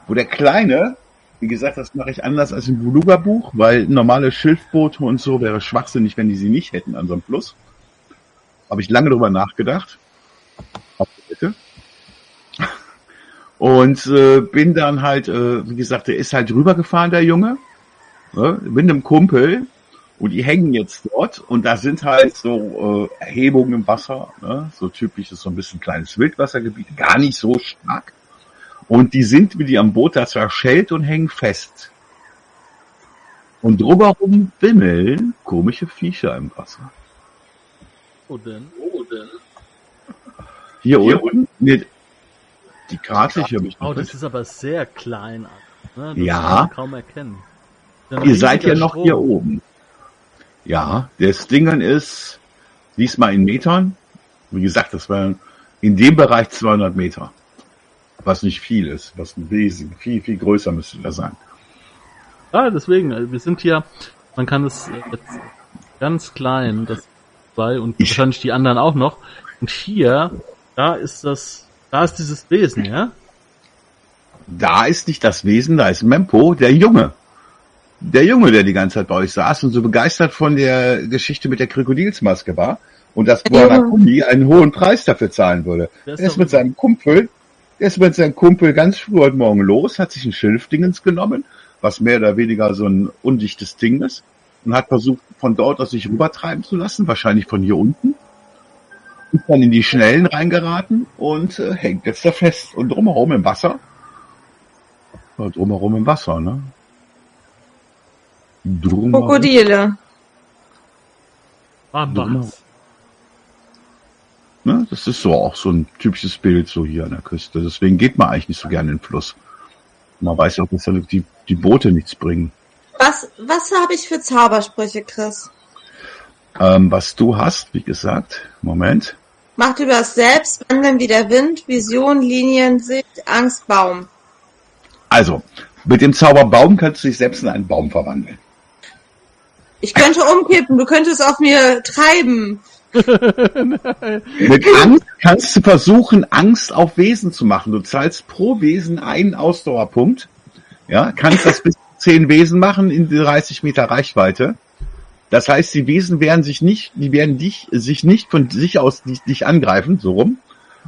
wo der kleine, wie gesagt, das mache ich anders als im Buluga-Buch, weil normale Schilfboote und so wäre schwachsinnig, wenn die sie nicht hätten an so einem Fluss. Habe ich lange drüber nachgedacht. [laughs] Und äh, bin dann halt, äh, wie gesagt, der ist halt rübergefahren, der Junge, ne, mit einem Kumpel. Und die hängen jetzt dort und da sind halt so äh, Erhebungen im Wasser, ne? so typisches, so ein bisschen kleines Wildwassergebiet, gar nicht so stark. Und die sind wie die am Boot da zerschellt und hängen fest. Und drumherum wimmeln komische Viecher im Wasser. Wo denn? Wo denn? Hier, unten, nee, die Karte, ich habe ich Oh, das ist aber sehr klein. Ne? Das Ja. kann man kaum erkennen. Ihr seid ja noch Strom. hier oben. Ja, das Dingen ist diesmal in Metern. Wie gesagt, das waren in dem Bereich 200 Meter. Was nicht viel ist, was ein Wesen, viel, viel größer müsste das sein. Ja, deswegen, also wir sind hier, man kann es äh, jetzt ganz klein, das zwei und Ich- wahrscheinlich die anderen auch noch. Und hier, da ist das, da ist dieses Wesen, ja? Da ist nicht das Wesen, da ist Mempo, der Junge. Der Junge, der die ganze Zeit bei euch saß und so begeistert von der Geschichte mit der Krokodilsmaske war und dass Junge. Buonakumi einen hohen Preis dafür zahlen würde. Der ist mit seinem Kumpel, der ist mit seinem Kumpel ganz früh heute Morgen los, hat sich ein Schilfdingens genommen, was mehr oder weniger so ein undichtes Ding ist, und hat versucht, von dort aus sich rübertreiben zu lassen, wahrscheinlich von hier unten. Ist dann in die Schnellen reingeraten und äh, hängt jetzt da fest. Und drumherum im Wasser. Ja, drumherum im Wasser, ne? Drumherum. Krokodile. Bambas. Ne? Das ist so auch so ein typisches Bild so hier an der Küste. Deswegen geht man eigentlich nicht so gerne in den Fluss. Man weiß auch, dass da die, die Boote nichts bringen. Was, was habe ich für Zaubersprüche, Chris? Ähm, was du hast, wie gesagt, Moment. Macht über das Selbst, Wandeln wie der Wind, Vision, Linien, Sicht, Angst, Baum. Also, mit dem Zauberbaum kannst du dich selbst in einen Baum verwandeln. Ich könnte umkippen, du könntest auf mir treiben. Mit Angst kannst du versuchen, Angst auf Wesen zu machen. Du zahlst pro Wesen einen Ausdauerpunkt. Ja, kannst das bis zu zehn Wesen machen in 30 Meter Reichweite. Das heißt, die Wesen werden sich nicht, die werden dich, sich nicht von sich aus dich, dich angreifen, so rum.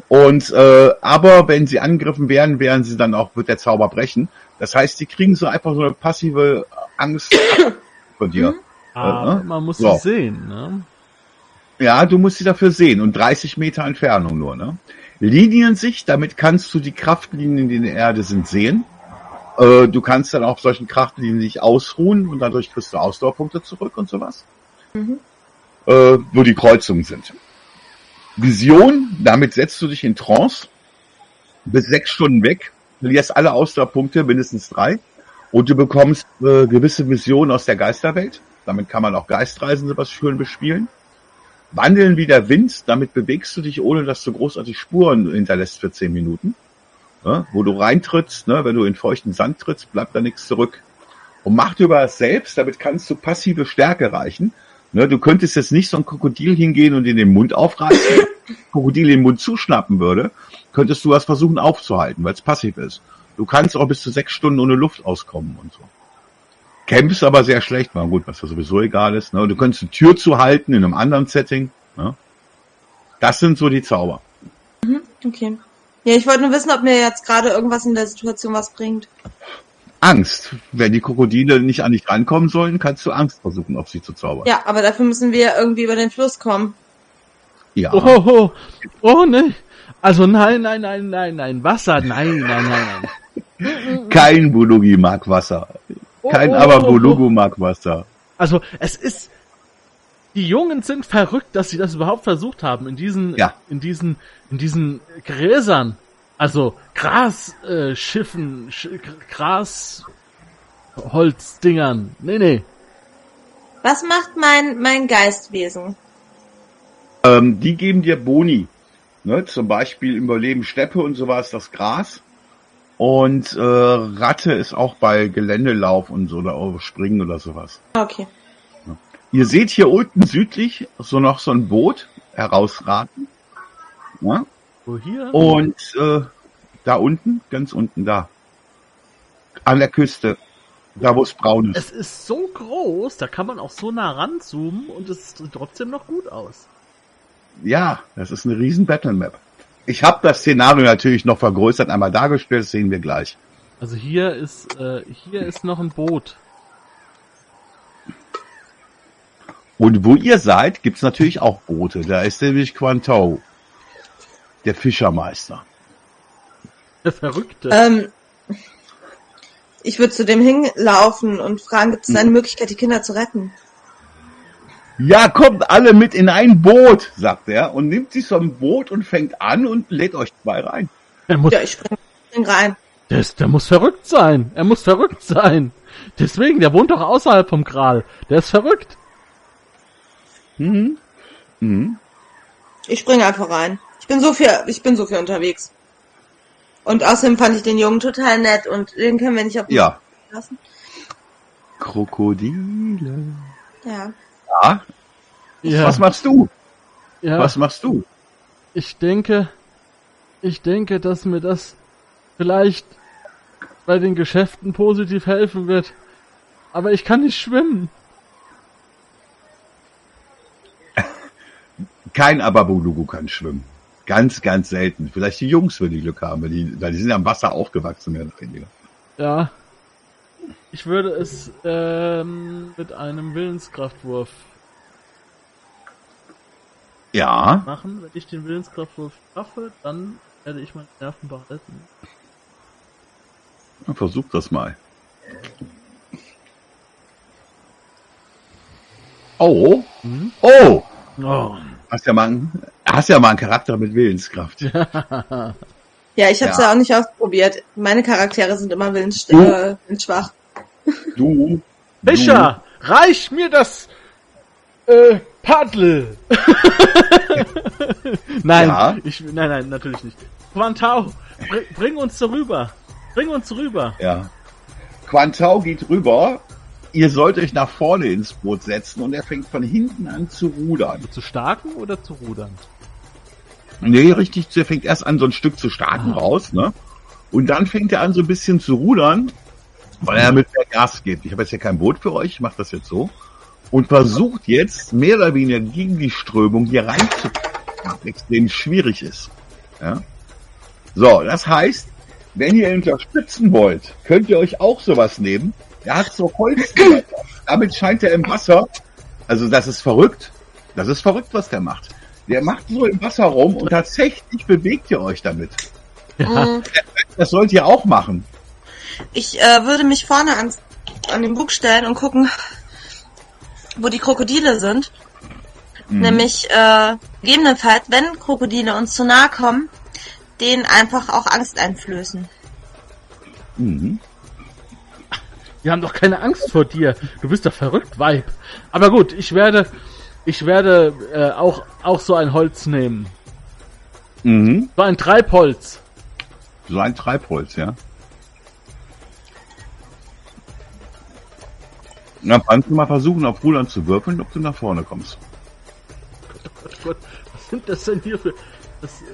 Und äh, aber wenn sie angegriffen werden, werden sie dann auch, wird der Zauber brechen. Das heißt, die kriegen so einfach so eine passive Angst [coughs] von dir. Aber Äh, man muss so. sie sehen, ne? Ja, du musst sie dafür sehen und 30 Meter Entfernung nur, ne? Liniensicht, damit kannst du die Kraftlinien, die in der Erde sind, sehen. Äh, du kannst dann auf solchen Kraftlinien dich ausruhen und dadurch kriegst du Ausdauerpunkte zurück und sowas. Mhm. Äh, wo die Kreuzungen sind. Vision, damit setzt du dich in Trance, bist sechs Stunden weg, verlierst alle Ausdauerpunkte, mindestens drei, und du bekommst äh, gewisse Visionen aus der Geisterwelt. Damit kann man auch Geistreisende was schön bespielen. Wandeln wie der Wind, damit bewegst du dich, ohne dass du großartig Spuren hinterlässt für zehn Minuten. Ne? Wo du reintrittst, ne? wenn du in feuchten Sand trittst, bleibt da nichts zurück. Und Macht über das Selbst, damit kannst du passive Stärke reichen. Ne? Du könntest jetzt nicht so ein Krokodil hingehen und in den Mund aufreißen. [laughs] Krokodil den Mund zuschnappen würde, könntest du was versuchen aufzuhalten, weil es passiv ist. Du kannst auch bis zu sechs Stunden ohne Luft auskommen und so. Kämpfst aber sehr schlecht, war gut, was ja sowieso egal ist. Ne? Du könntest die Tür zuhalten in einem anderen Setting. Ne? Das sind so die Zauber. Okay. Ja, ich wollte nur wissen, ob mir jetzt gerade irgendwas in der Situation was bringt. Angst. Wenn die Krokodile nicht an dich rankommen sollen, kannst du Angst versuchen, auf sie zu zaubern. Ja, aber dafür müssen wir irgendwie über den Fluss kommen. Ja. Oh, oh, oh, oh, ne. Also nein, nein, nein, nein, nein. Wasser, nein, nein, nein, nein. Kein Bulugi mag Wasser. Oh, Kein oh, oh, oh. Bulugu mag Wasser. Also es ist. Die Jungen sind verrückt, dass sie das überhaupt versucht haben in diesen, Ja. in diesen, in diesen Gräsern. Also Grasschiffen, äh, Schiffen, Sch Gras Holzdingern. Nee, nee. Was macht mein, mein Geistwesen? Ähm, die geben dir Boni. Ne? Zum Beispiel im Überleben Steppe und sowas, das Gras. Und äh, Ratte ist auch bei Geländelauf und so oder Springen oder sowas. Okay. Ihr seht hier unten südlich so noch so ein Boot herausraten. Ja? Wo hier? Und äh, da unten, ganz unten da. An der Küste. Da wo es braun ist. Es ist so groß, da kann man auch so nah ranzoomen und es sieht trotzdem noch gut aus. Ja, das ist eine riesen Battle Map. Ich habe das Szenario natürlich noch vergrößert, einmal dargestellt, das sehen wir gleich. Also hier ist, äh, hier ist noch ein Boot. Und wo ihr seid, gibt's natürlich auch Boote. Da ist nämlich Quantou, der Fischermeister. Der Verrückte. Ähm, ich würde zu dem hinlaufen und fragen, gibt es eine Möglichkeit, die Kinder zu retten? Ja, kommt alle mit in ein Boot, sagt er, und nimmt sich so ein Boot und fängt an und lädt euch zwei rein. Er muss, Ja, ich spring, spring rein. der, ist, der muss verrückt sein. Er muss verrückt sein. Deswegen, der wohnt doch außerhalb vom Gral. Der ist verrückt. Mhm. Mhm. Ich springe einfach rein. Ich bin so viel, ich bin so viel unterwegs. Und außerdem fand ich den Jungen total nett und den können wir nicht auf den Ja. lassen. Krokodile. Ja. Ja, Ja, was machst du? ja. Was machst du? Ich denke, ich denke, dass mir das vielleicht bei den Geschäften positiv helfen wird. Aber ich kann nicht schwimmen. [laughs] Kein Ababulugu kann schwimmen. Ganz, ganz selten. Vielleicht die Jungs, wenn die Glück haben, weil die, die sind am Wasser aufgewachsen, mehr oder weniger. Ja. Ich würde es ähm, mit einem Willenskraftwurf Ja, machen. Wenn ich den Willenskraftwurf schaffe, dann werde ich meine Nerven behalten. dann versuch das mal. Oh, Mhm. oh, Oh. hast ja mal, einen- hast ja mal einen Charakter mit Willenskraft. [laughs] Ja, ich habe es Ja. ja. auch nicht ausprobiert. Meine Charaktere sind immer willens, äh, willensschwach. Du, [laughs] Fischer, reich mir das äh, Paddel. [laughs] nein, Ja. ich, nein, nein, natürlich nicht. Quantau, bring, bring uns rüber. Bring uns rüber. du, ja. Quantau geht rüber. Ihr sollt euch nach vorne ins Boot setzen und er fängt von hinten an zu rudern. Zu starken oder zu rudern? Nee, richtig, er fängt erst an, so ein Stück zu starten Ah. raus, ne? Und dann fängt er an, so ein bisschen zu rudern, weil er mit mehr Gas gibt. Ich habe jetzt hier kein Boot für euch, ich mache das jetzt so. Und versucht jetzt, mehr oder weniger gegen die Strömung hier reinzukommen, was extrem schwierig ist. Ja? So, das heißt, wenn ihr ihn unterstützen wollt, könnt ihr euch auch sowas nehmen. Er hat so Holz. [clears throat] Damit scheint er im Wasser Also das ist verrückt. Das ist verrückt, was der macht. Der macht so im Wasser rum und tatsächlich bewegt ihr euch damit. Ja. Das sollt ihr auch machen. Ich äh, würde mich vorne ans, an den Bug stellen und gucken, wo die Krokodile sind. Mhm. Nämlich äh, gegebenenfalls, wenn Krokodile uns zu nahe kommen, denen einfach auch Angst einflößen. Mhm. die haben doch keine Angst vor dir. Du bist doch verrückt, Weib. Aber gut, ich werde, ich werde äh, auch, auch so ein Holz nehmen. Mhm. So ein Treibholz. So ein Treibholz, ja. Na, kannst du mal versuchen, auf Rudern zu würfeln, ob du nach vorne kommst. Gott, Gott, was sind das denn hier für... Das, äh,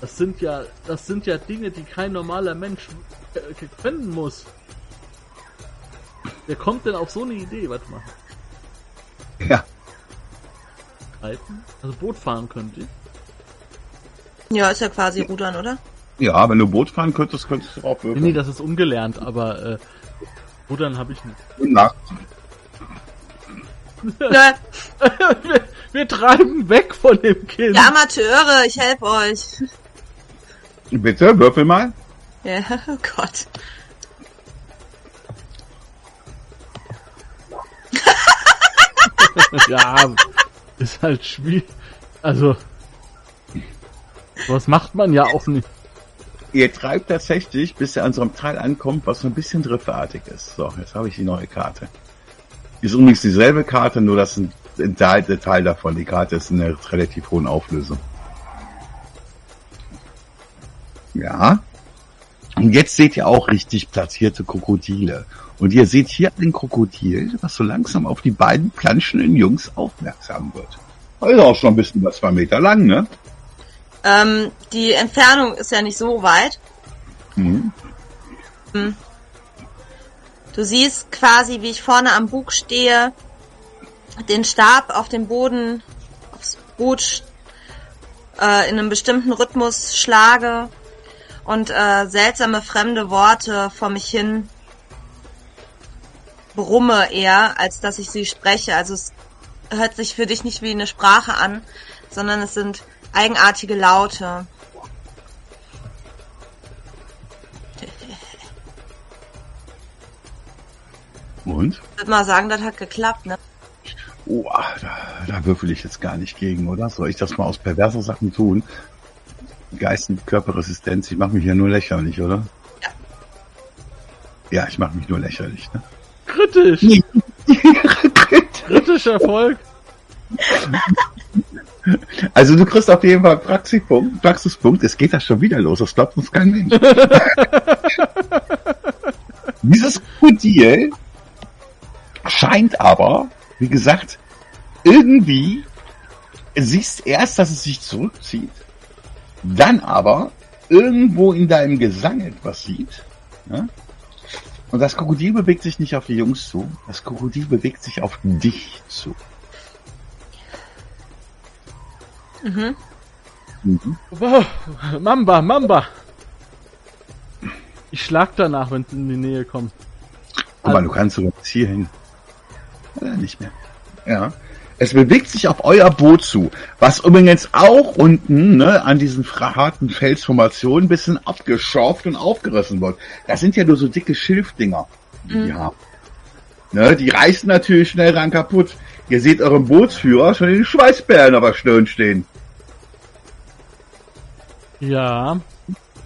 das sind ja, das sind ja Dinge, die kein normaler Mensch äh, finden muss. Wer kommt denn auf so eine Idee? Warte mal. Ja. Reiten? Also Boot fahren könnt ihr? Ja, ist ja quasi Rudern, oder? Ja, wenn du Boot fahren könntest, könntest du Nee, würfeln. nee, das ist ungelernt, aber äh, Rudern habe ich nicht. Na, Nö, [laughs] wir, wir treiben weg von dem Kind. ihr Amateure, ich helfe euch. bitte, würfel mal. Ja, oh Gott. [laughs] Ja, ist halt schwierig. Also, was macht man ja auch nicht. Ihr treibt tatsächlich, bis ihr an so einem Teil ankommt, was so ein bisschen driftartig ist. So, jetzt habe ich die neue Karte. Ist übrigens dieselbe Karte, nur das ist ein Teil, ein Teil davon. Die Karte ist in einer relativ hohen Auflösung. Ja. Und jetzt seht ihr auch richtig platzierte Krokodile. Und ihr seht hier ein Krokodil, was so langsam auf die beiden planschenden Jungs aufmerksam wird. Also auch schon ein bisschen über zwei Meter lang, ne? Ähm, die Entfernung ist ja nicht so weit. Mhm. Du siehst quasi, wie ich vorne am Bug stehe, den Stab auf dem Boden, aufs Boot äh, in einem bestimmten Rhythmus schlage und äh, seltsame fremde Worte vor mich hin brumme eher, als dass ich sie spreche. Also es hört sich für dich nicht wie eine Sprache an, sondern es sind eigenartige Laute. Und? Ich würde mal sagen, das hat geklappt, ne? Oh, da, da würfel ich jetzt gar nicht gegen, oder? Soll ich das mal aus perverse Sachen tun? Geist- und Körperresistenz, ich mache mich ja nur lächerlich, oder? Ja. Ja, ich mache mich nur lächerlich, ne? Kritisch. [laughs] Kritisch Erfolg. [laughs] Also du kriegst auf jeden Fall Praxispunkt, Praxispunkt. Es geht da schon wieder los, das glaubt uns kein Mensch. [laughs] Dieses Krokodil scheint aber, wie gesagt, irgendwie siehst erst, dass es sich zurückzieht, dann aber irgendwo in deinem Gesang etwas sieht. Ja? Und das Krokodil bewegt sich nicht auf die Jungs zu, das Krokodil bewegt sich auf dich zu. Mhm. Mhm. Wow. Mamba, Mamba. Ich schlag danach, wenn es in die Nähe kommt. Guck mal, du kannst sogar bis hierhin. Ja, nicht mehr. Ja. Es bewegt sich auf euer Boot zu, was übrigens auch unten ne, an diesen harten Felsformationen ein bisschen abgeschorft und aufgerissen wird. Das sind ja nur so dicke Schilfdinger, die die haben. Ne, die reißen natürlich schnell ran kaputt. Ihr seht eurem Bootsführer schon den Schweißbären auf der Stirn stehen. Ja.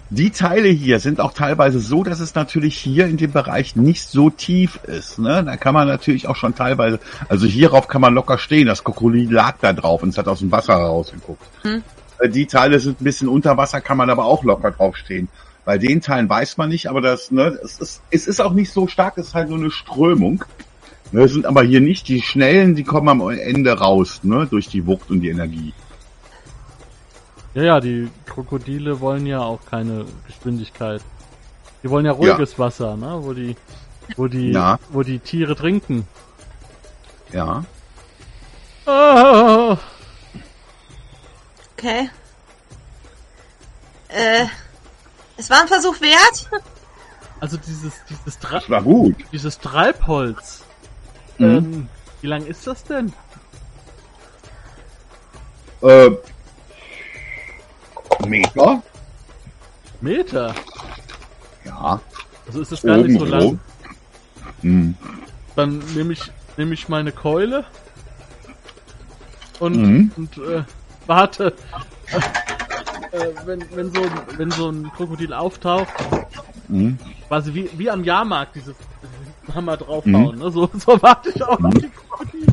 Die Teile hier sind auch teilweise so, dass es natürlich hier in dem Bereich nicht so tief ist. Ne? Da kann man natürlich auch schon teilweise, also hierauf kann man locker stehen. Das Krokodil lag da drauf und es hat aus dem Wasser herausgeguckt. Hm. Äh, Die Teile sind ein bisschen unter Wasser, kann man aber auch locker drauf stehen. Bei den Teilen weiß man nicht, aber das, ne, es ist, es ist auch nicht so stark, es ist halt nur eine Strömung. Ne, es sind aber hier nicht die schnellen, die kommen am Ende raus, ne, durch die Wucht und die Energie. Ja, ja, die Krokodile wollen ja auch keine Geschwindigkeit. Die wollen ja ruhiges Wasser, ne? Wo die, wo die, Ja. wo die Tiere trinken. Ja. Ah, Okay. Äh, es war ein Versuch wert. also dieses, dieses, Tra Das war gut. dieses Treibholz. Mhm. Ähm, Wie lang ist das denn? Äh, Meter? Meter. Ja. Also ist das gar nicht so Oben lang. rum. Hm. Dann nehme ich, nehme ich meine Keule und, Mhm. und äh, warte. Äh, wenn, wenn, so, ein- wenn so ein Krokodil auftaucht, Hm. quasi wie, wie am Jahrmarkt dieses Hammer Mhm. draufhauen, ne? so, so warte ich auch auf die Krokodile.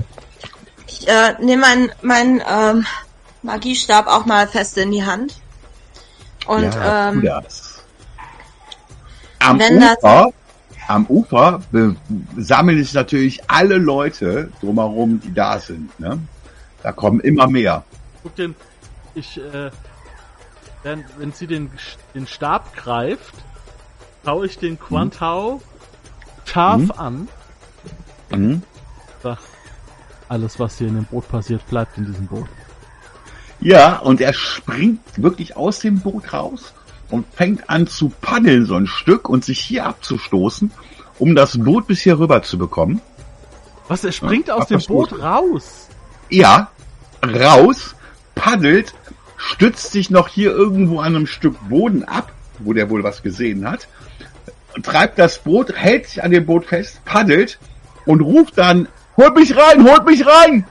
Ich äh, nehme meinen mein, ähm, Magiestab auch mal fest in die Hand. Und ja, ähm. Am wenn das- Ufer, am Ufer sammeln sich natürlich alle Leute drumherum, die da sind. Ne? Da kommen immer mehr. Guck den, ich, äh, wenn, wenn sie den, den Stab greift, schaue ich den Quantau scharf Mhm. an. Mhm. Sag, alles, was hier in dem Boot passiert, bleibt in diesem Boot. Ja, und er springt wirklich aus dem Boot raus und fängt an zu paddeln so ein Stück und sich hier abzustoßen, um das Boot bis hier rüber zu bekommen. Was, er springt Ja, aus dem Boot Boot. raus? Ja, raus, paddelt, stützt sich noch hier irgendwo an einem Stück Boden ab, wo der wohl was gesehen hat, treibt das Boot, hält sich an dem Boot fest, paddelt und ruft dann, holt mich rein, holt mich rein!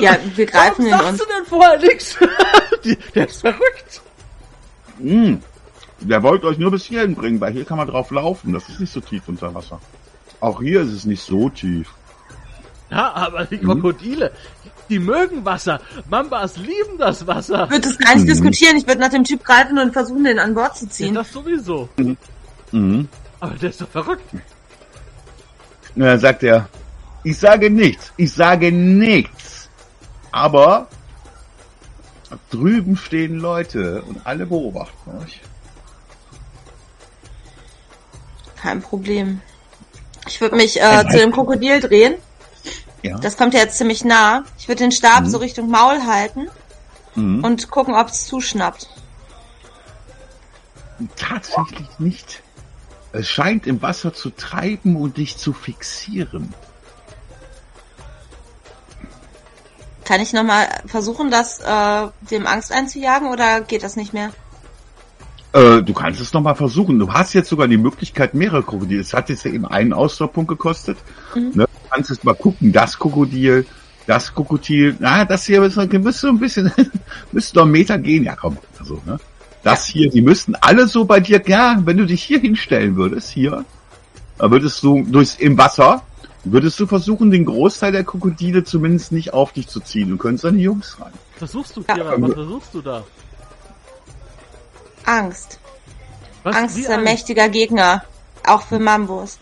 Ja, wir greifen in Warum uns. sagst du denn vorher nichts? [laughs] Der ist verrückt. Hm, der wollte euch nur bis hierhin bringen, weil hier kann man drauf laufen, das ist nicht so tief unter Wasser. Auch hier ist es nicht so tief. Ja, aber Mhm. die Krokodile, die mögen Wasser. Mambas lieben das Wasser. Ich würde das gar nicht Mhm. diskutieren. Ich würde nach dem Typ greifen und versuchen, den an Bord zu Ja, ziehen. das sowieso. Mhm. Aber der ist doch verrückt. Dann sagt er, ich sage nichts, ich sage nichts. Aber drüben stehen Leute und alle beobachten euch. Kein Problem. Ich würde mich äh, zu dem Krokodil drehen. Ja. Das kommt ja jetzt ziemlich nah. Ich würde den Stab Mhm. so Richtung Maul halten Mhm. und gucken, ob es zuschnappt. Tatsächlich nicht. Es scheint im Wasser zu treiben und dich zu fixieren. Kann ich nochmal versuchen, das äh, dem Angst einzujagen oder geht das nicht mehr? Äh, du kannst es nochmal versuchen. Du hast jetzt sogar die Möglichkeit, mehrere Krokodile. Es hat jetzt ja eben einen Ausdauerpunkt gekostet. Mhm. Ne? Du kannst jetzt mal gucken, das Krokodil, das Krokodil, na, das hier müsste, müsste ein bisschen, müsste noch [laughs] einen Meter gehen. Ja, komm, also, ne? Das hier, die müssten alle so bei dir, ja, wenn du dich hier hinstellen würdest, hier, dann würdest du durchs, im Wasser, würdest du versuchen, den Großteil der Krokodile zumindest nicht auf dich zu ziehen. Du könntest deine Jungs rein. Versuchst du, Ja. Kira, was versuchst du da? Angst. Was, Angst wie ist ein mächtiger Gegner. Auch für Mambos.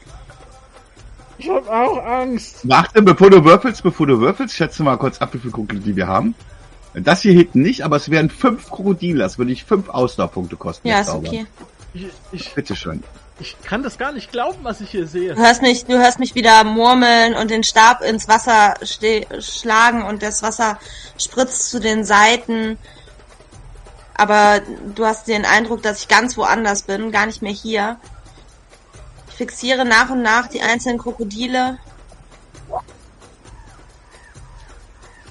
Ich hab auch Angst. Warte, bevor du würfelst, bevor du würfelst, schätze mal kurz ab, wie viele Krokodile wir haben. Das hier hinten nicht, aber es wären fünf Krokodile. Das würde ich fünf Ausdauerpunkte kosten. Ja, ist sauber. okay. Ich, ich, Bitteschön. Ich kann das gar nicht glauben, was ich hier sehe. Du hörst mich, du hörst mich wieder murmeln und den Stab ins Wasser schlagen und das Wasser spritzt zu den Seiten. Aber du hast den Eindruck, dass ich ganz woanders bin, gar nicht mehr hier. Ich fixiere nach und nach die einzelnen Krokodile.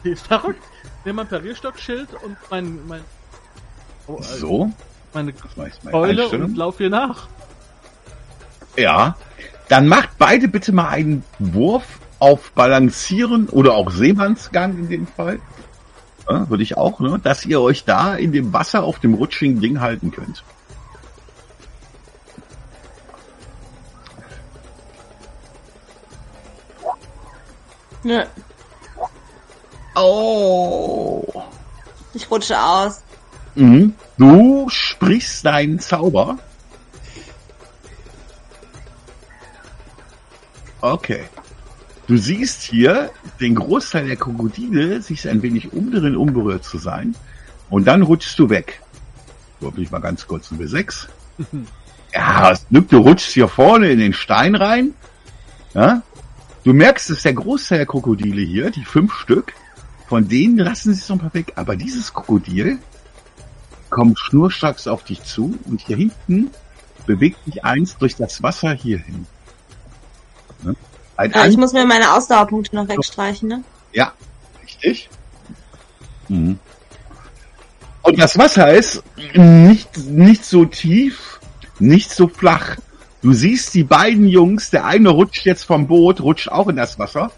Die ist verrückt. Ich nehme mein Parierstockschild und mein, mein, oh, äh, So. meine Keule und lauf hier nach. Ja. Dann macht beide bitte mal einen Wurf auf Balancieren oder auch Seemannsgang in dem Fall. Ja, würde ich auch, ne? Dass ihr euch da in dem Wasser auf dem rutschigen Ding halten könnt. Nö, Oh. ich rutsche aus. Mhm. Du sprichst deinen Zauber. Okay. Du siehst hier den Großteil der Krokodile sich ein wenig umdrehen, unberührt zu sein. Und dann rutschst du weg. Würfel ich mal ganz kurz ein W6. [laughs] Ja, es du rutschst hier vorne in den Stein rein. Ja? Du merkst, dass der Großteil der Krokodile hier, die fünf Stück, von denen lassen sich so ein paar weg. Aber dieses Krokodil kommt schnurstracks auf dich zu und hier hinten bewegt sich eins durch das Wasser hierhin. Ein Ja, ich An muss mir meine Ausdauerpunkte noch wegstreichen, ne? ja, richtig. Mhm. Und das Wasser ist nicht, nicht so tief, nicht so flach. Du siehst die beiden Jungs, der eine rutscht jetzt vom Boot, rutscht auch in das Wasser.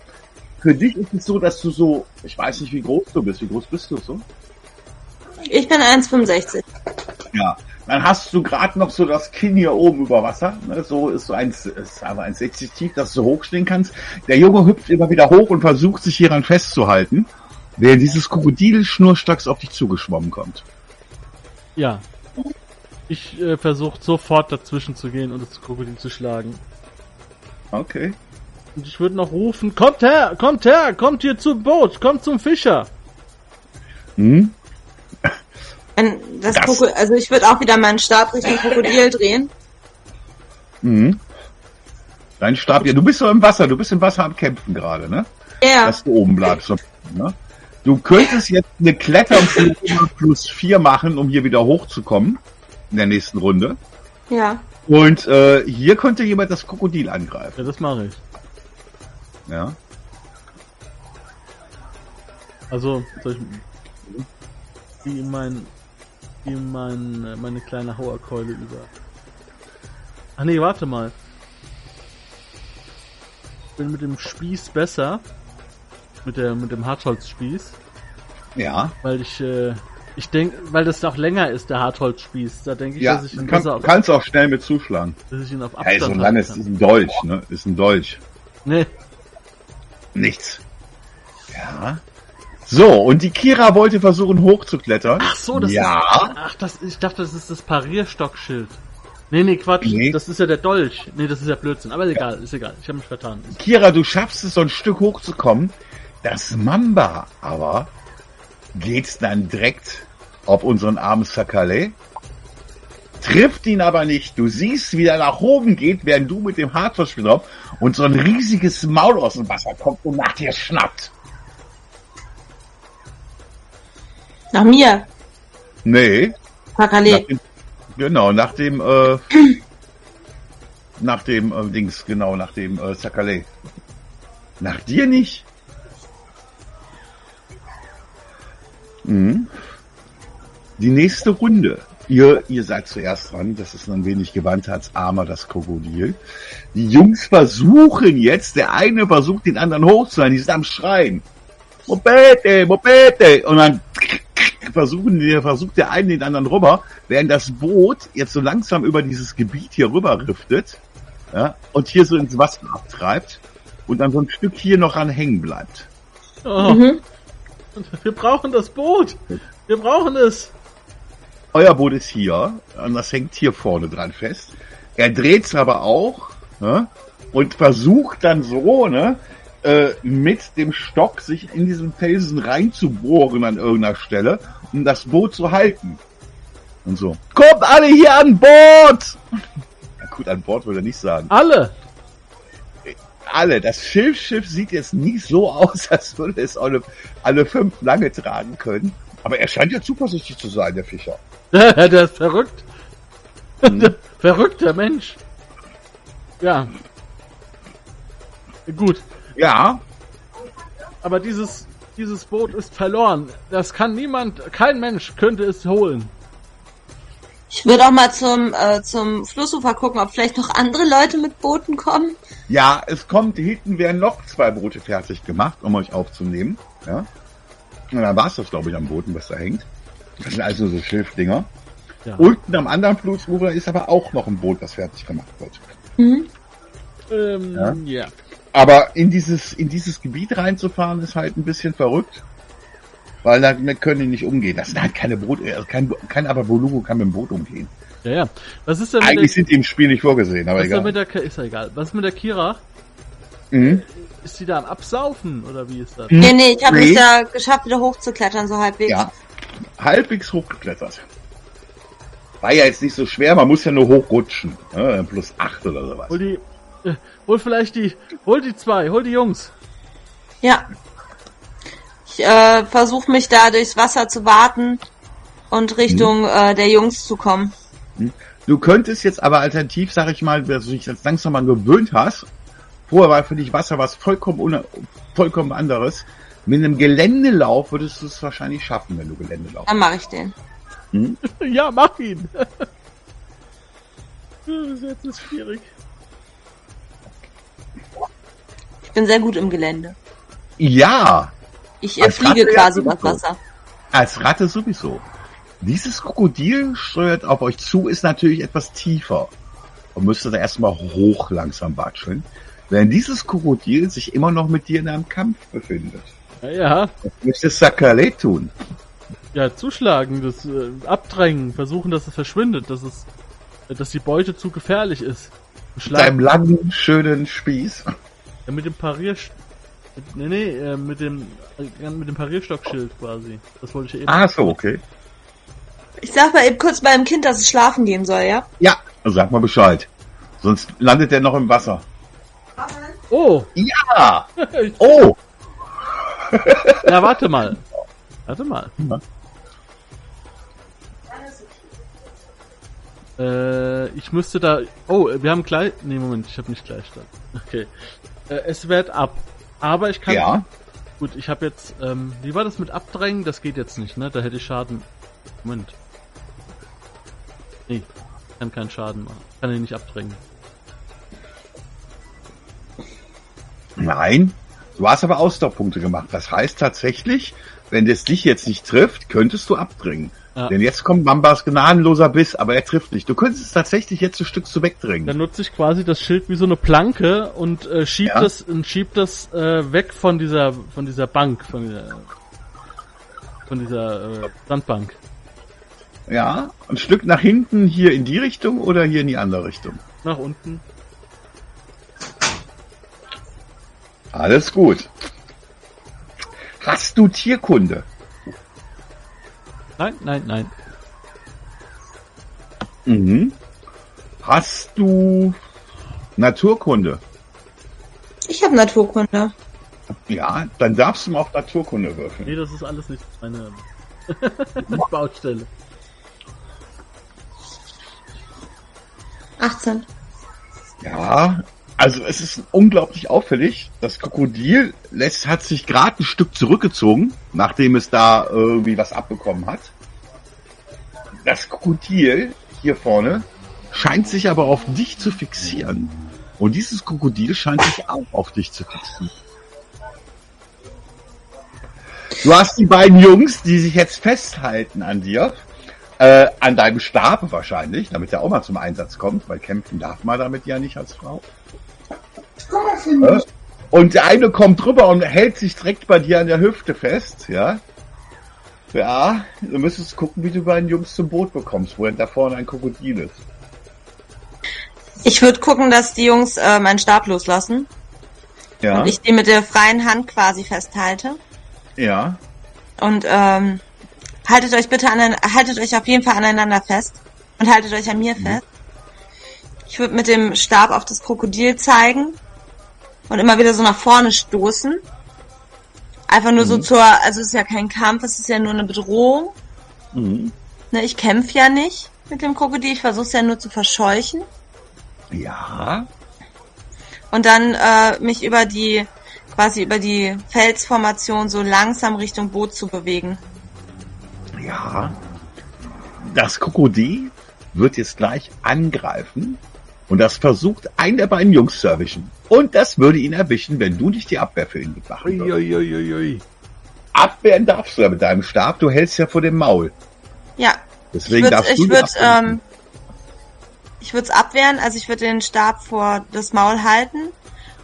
Für dich ist es so, dass du so, ich weiß nicht, wie groß du bist. Wie groß bist du so? Ich bin 1,65. Ja. Dann hast du gerade noch so das Kinn hier oben über Wasser. Ne? So ist so eins, ist aber 1,60 tief, dass du hochstehen kannst. Der Junge hüpft immer wieder hoch und versucht sich hieran festzuhalten, während dieses Krokodil schnurstracks auf dich zugeschwommen kommt. Ja. Ich äh, versuche sofort dazwischen zu gehen und das Krokodil zu schlagen. Okay. Und ich würde noch rufen, kommt her, kommt her, kommt hier zum Boot, kommt zum Fischer. Hm? Ein, das Das- Krokodil, also ich würde auch wieder meinen Stab Richtung Krokodil drehen. Mhm. Dein Stab, ja, du bist so im Wasser, du bist im Wasser am Kämpfen gerade, ne? Ja, Dass du oben bleibst. Ne? Du könntest jetzt eine Kletterung plus vier machen, um hier wieder hochzukommen. In der nächsten Runde. ja. Und äh, hier könnte jemand das Krokodil angreifen. Ja, das mache ich. Ja. Also, soll ich, wie mein, wie mein, meine kleine Hauerkeule über. Ach nee, warte mal. Ich bin mit dem Spieß besser. Mit der, mit dem Hartholzspieß. Ja. Weil ich, äh, ich denke, weil das auch länger ist, der Hartholzspieß. Da denke ich, Ja, dass ich ihn kann, besser auf, kannst auch schnell mit zuschlagen. dass ich ihn auf Ja, Abstand so halten lange ist, ist ein Dolch, ne? Ist ein Dolch. Nee, Nichts. Ja. So, und die Kira wollte versuchen hochzuklettern. Ach so, das ja. ist. Ach, das, ich dachte, das ist das Parierstockschild. Nee, nee, Quatsch. Nee. Das ist ja der Dolch. Nee, das ist ja Blödsinn. Aber egal, ist egal. Ich habe mich vertan. Kira, du schaffst es, so ein Stück hochzukommen. Das Mamba aber geht dann direkt auf unseren armen Sakale. Trifft ihn aber nicht. Du siehst, wie er nach oben geht, während du mit dem Hartverspiel drauf und so ein riesiges Maul aus dem Wasser kommt und nach dir schnappt. Nach mir. Nee, nach dem, genau, nach dem, äh, [clears throat] nach dem äh, Dings, genau, nach dem äh, Sakale. Nach dir nicht? Mhm. Die nächste Runde. Ihr, ihr seid zuerst dran. Das ist ein wenig gewandter als Armer, das Krokodil. Die Jungs versuchen jetzt, der eine versucht, den anderen hochzuhalten. Die sind am Schreien. Mopete, Mopete. Und dann [laughs] versuchen, der versucht der eine den anderen rüber, während das Boot jetzt so langsam über dieses Gebiet hier rüber riftet. Ja, und hier so ins Wasser abtreibt und dann so ein Stück hier noch ran hängen bleibt. Oh, Mhm. wir brauchen das Boot. Wir brauchen es. Euer Boot ist hier und das hängt hier vorne dran fest. Er dreht's aber auch ne, und versucht dann so ne, äh, mit dem Stock sich in diesen Felsen reinzubohren an irgendeiner Stelle, um das Boot zu halten. Und so. Kommt alle hier an Bord! Ja, gut, an Bord würde er nicht sagen. Alle. Alle. Das Schiffschiff sieht jetzt nicht so aus, [laughs] als würde es alle, alle fünf lange tragen können. Aber er scheint ja zuversichtlich zu sein, der Fischer. [laughs] der ist verrückt. Der [laughs] verrückter Mensch. Ja. Gut. Ja, Aber dieses, dieses Boot ist verloren. Das kann niemand, kein Mensch könnte es holen. Ich würde auch mal zum, äh, zum Flussufer gucken, ob vielleicht noch andere Leute mit Booten kommen. Ja, es kommt, hinten werden noch zwei Boote fertig gemacht, um euch aufzunehmen. Ja. Und dann war es das, glaube ich, am Booten, was da hängt. Das sind also so Schilfdinger. Ja. Unten am anderen Flussufer ist aber auch noch ein Boot, das fertig gemacht wird. Mhm. Ähm, Ja. ja. Aber in dieses, in dieses Gebiet reinzufahren, ist halt ein bisschen verrückt. Weil damit können die nicht umgehen. Das sind halt keine Boote, also kein, kein Abavolugo kann mit dem Boot umgehen. Ja, ja. Was ist denn mit Eigentlich der, sind die im Spiel nicht vorgesehen, aber ist egal. mit der, ist ja egal. Was ist mit der Kira? Mhm. Ist sie da am Absaufen oder wie ist das? Hm. Nee, nee, ich habe Nee. es ja geschafft, wieder hochzuklettern, so halbwegs. Ja, halbwegs hochgeklettert. War ja jetzt nicht so schwer, man muss ja nur hochrutschen. Ne? Plus acht oder sowas. Hol die, äh, hol vielleicht die, hol die zwei, hol die Jungs. Ja. Ich äh, versuche mich da durchs Wasser zu warten und Richtung äh, der Jungs zu kommen. Du könntest jetzt aber alternativ, sag ich mal, dass du dich jetzt langsam mal gewöhnt hast, Vorher war für dich Wasser was vollkommen, vollkommen anderes. Mit einem Geländelauf würdest du es wahrscheinlich schaffen, wenn du Gelände laufst. Dann mache ich den. [laughs] Ja, mach ihn. [laughs] das ist jetzt schwierig. Ich bin sehr gut im Gelände. Ja, Ich äh, Als fliege Ratte ja quasi über das sowieso. Wasser. als Ratte sowieso. Dieses Krokodil steuert auf euch zu, ist natürlich etwas tiefer. Und müsste da erstmal hoch langsam watscheln. Während dieses Krokodil sich immer noch mit dir in einem Kampf befindet. Ja, ja, Was möchtest Sakale tun? ja zuschlagen, das äh, abdrängen, versuchen, dass es verschwindet, dass es, äh, dass die Beute zu gefährlich ist. Mit deinem langen, schönen Spieß. Ja, mit dem Parier, mit, nee, nee, äh, mit dem, äh, mit dem Parierstockschild quasi. Das wollte ich eben. Ah, so, okay. Ich sag mal eben kurz meinem Kind, dass es schlafen gehen soll, ja? Ja, sag mal Bescheid. Sonst landet er noch im Wasser. Oh, Ja! [laughs] Oh! ja, warte mal. Warte mal. Äh, ich müsste da. Oh, wir haben gleich. Nee, Moment, ich habe nicht Gleichstand. Okay. Äh, es wehrt ab. Aber ich kann. Ja. Gut, ich habe jetzt. Ähm, wie war das mit Abdrängen? Das geht jetzt nicht, ne? Da hätte ich Schaden. Moment. Nee, ich kann keinen Schaden machen. Kann ihn nicht abdrängen. Nein. Du hast aber Ausdauerpunkte gemacht. Das heißt tatsächlich, wenn es dich jetzt nicht trifft, könntest du abdrängen. Ja. Denn jetzt kommt Bambas gnadenloser Biss, aber er trifft nicht. Du könntest es tatsächlich jetzt ein Stück zu wegdrängen. Dann nutze ich quasi das Schild wie so eine Planke und äh, schieb Ja. das und schieb das äh, weg von dieser von dieser Bank, von dieser von dieser äh, Sandbank. Ja, ein Stück nach hinten hier in die Richtung oder hier in die andere Richtung. Nach unten. Alles gut. Hast du Tierkunde? Nein, nein, nein. Mhm. Hast du Naturkunde? Ich habe Naturkunde. Ja, dann darfst du mal auf Naturkunde würfeln. Nee, das ist alles nicht meine [laughs] [laughs] Baustelle. 18. Ja, also es ist unglaublich auffällig. Das Krokodil lässt, hat sich gerade ein Stück zurückgezogen, nachdem es da irgendwie was abbekommen hat. Das Krokodil hier vorne scheint sich aber auf dich zu fixieren. Und dieses Krokodil scheint sich auch auf dich zu fixieren. Du hast die beiden Jungs, die sich jetzt festhalten an dir, äh, an deinem Stab wahrscheinlich, damit er auch mal zum Einsatz kommt, weil kämpfen darf man damit ja nicht als Frau. Äh, Und der eine kommt drüber und hält sich direkt bei dir an der Hüfte fest, ja. Ja, du müsstest gucken, wie du beiden Jungs zum Boot bekommst, wo da vorne ein Krokodil ist. Ich würde gucken, dass die Jungs äh, meinen Stab loslassen Ja, und ich die mit der freien Hand quasi festhalte. ja, Und ähm, haltet euch bitte an, haltet euch auf jeden Fall aneinander fest und haltet euch an mir fest. Ich würde mit dem Stab auf das Krokodil zeigen und immer wieder so nach vorne stoßen. Einfach nur so zur, also es ist ja kein Kampf, es ist ja nur eine Bedrohung. mhm. Ne, ich kämpfe ja nicht mit dem Krokodil, ich versuche es ja nur zu verscheuchen. ja, Und dann äh, mich über die, quasi über die Felsformation so langsam Richtung Boot zu bewegen. ja. Das Krokodil wird jetzt gleich angreifen und das versucht, einen der beiden Jungs zu erwischen. Und das würde ihn erwischen, wenn du nicht die Abwehr für ihn machen würdest. Uiuiuiui. Abwehren darfst du ja mit deinem Stab, du hältst ja vor dem Maul. Ja, Deswegen ich würde darfst du ich die würd, ähm, ich würde es abwehren, also ich würde den Stab vor das Maul halten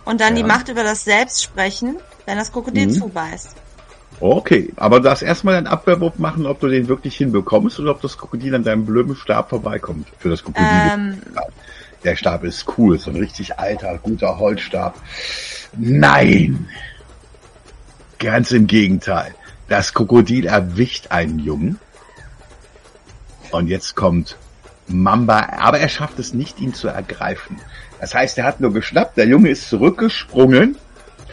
und dann Ja. die Macht über das Selbst sprechen, wenn das Krokodil Mhm. zubeißt. Okay, aber du darfst erstmal einen Abwehrwurf machen, ob du den wirklich hinbekommst oder ob das Krokodil an deinem blöden Stab vorbeikommt. Für das Krokodil. Ähm, Der Stab ist cool, so ein richtig alter, guter Holzstab. Nein! Ganz im Gegenteil. Das Krokodil erwischt einen Jungen. Und jetzt kommt Mamba, aber er schafft es nicht, ihn zu ergreifen. Das heißt, er hat nur geschnappt, der Junge ist zurückgesprungen,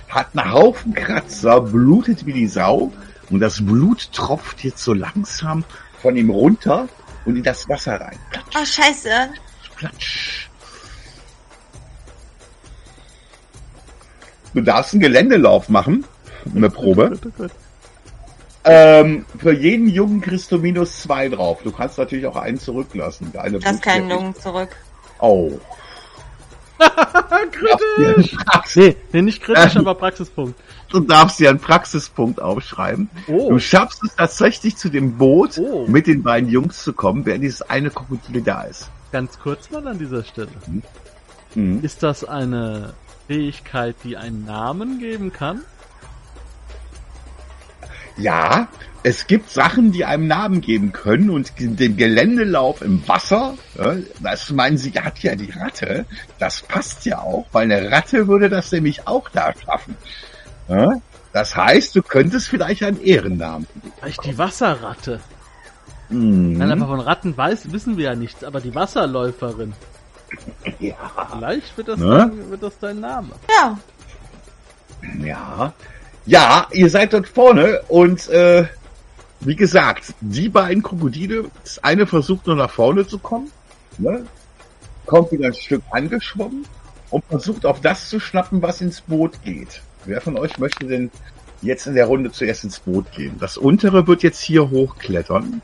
hat einen Haufen Kratzer, blutet wie die Sau und das Blut tropft jetzt so langsam von ihm runter und in das Wasser rein. Platsch, oh scheiße. platsch. Du darfst einen Geländelauf machen. Eine Probe. Ähm, für jeden Jungen kriegst du minus zwei drauf. Du kannst natürlich auch einen zurücklassen. Eine Lass keinen Lungen zurück. Oh. [laughs] Kritisch! Praxis- Nee, nee, nicht kritisch, Ähm. aber Praxispunkt. Du darfst dir einen Praxispunkt aufschreiben. Oh. Du schaffst es tatsächlich zu dem Boot Oh. mit den beiden Jungs zu kommen, während dieses eine Krokodil da ist. Ganz kurz mal an dieser Stelle. Mhm. Ist das eine Fähigkeit, die einen Namen geben kann? Ja, es gibt Sachen, die einem Namen geben können und den Geländelauf im Wasser, das meinen sie, hat ja die Ratte, das passt ja auch, weil eine Ratte würde das nämlich auch da schaffen. Das heißt, du könntest vielleicht einen Ehrennamen. Vielleicht die Wasserratte. Mhm. Nein, aber von Ratten weiß, wissen wir ja nichts, aber die Wasserläuferin. Ja, Vielleicht wird das, Ne? dein, wird das dein Name. Ja. ja. Ja, ihr seid dort vorne und äh, wie gesagt, die beiden Krokodile, das eine versucht nur nach vorne zu kommen, ne? kommt wieder ein Stück angeschwommen und versucht auf das zu schnappen, was ins Boot geht. Wer von euch möchte denn jetzt in der Runde zuerst ins Boot gehen? Das untere wird jetzt hier hochklettern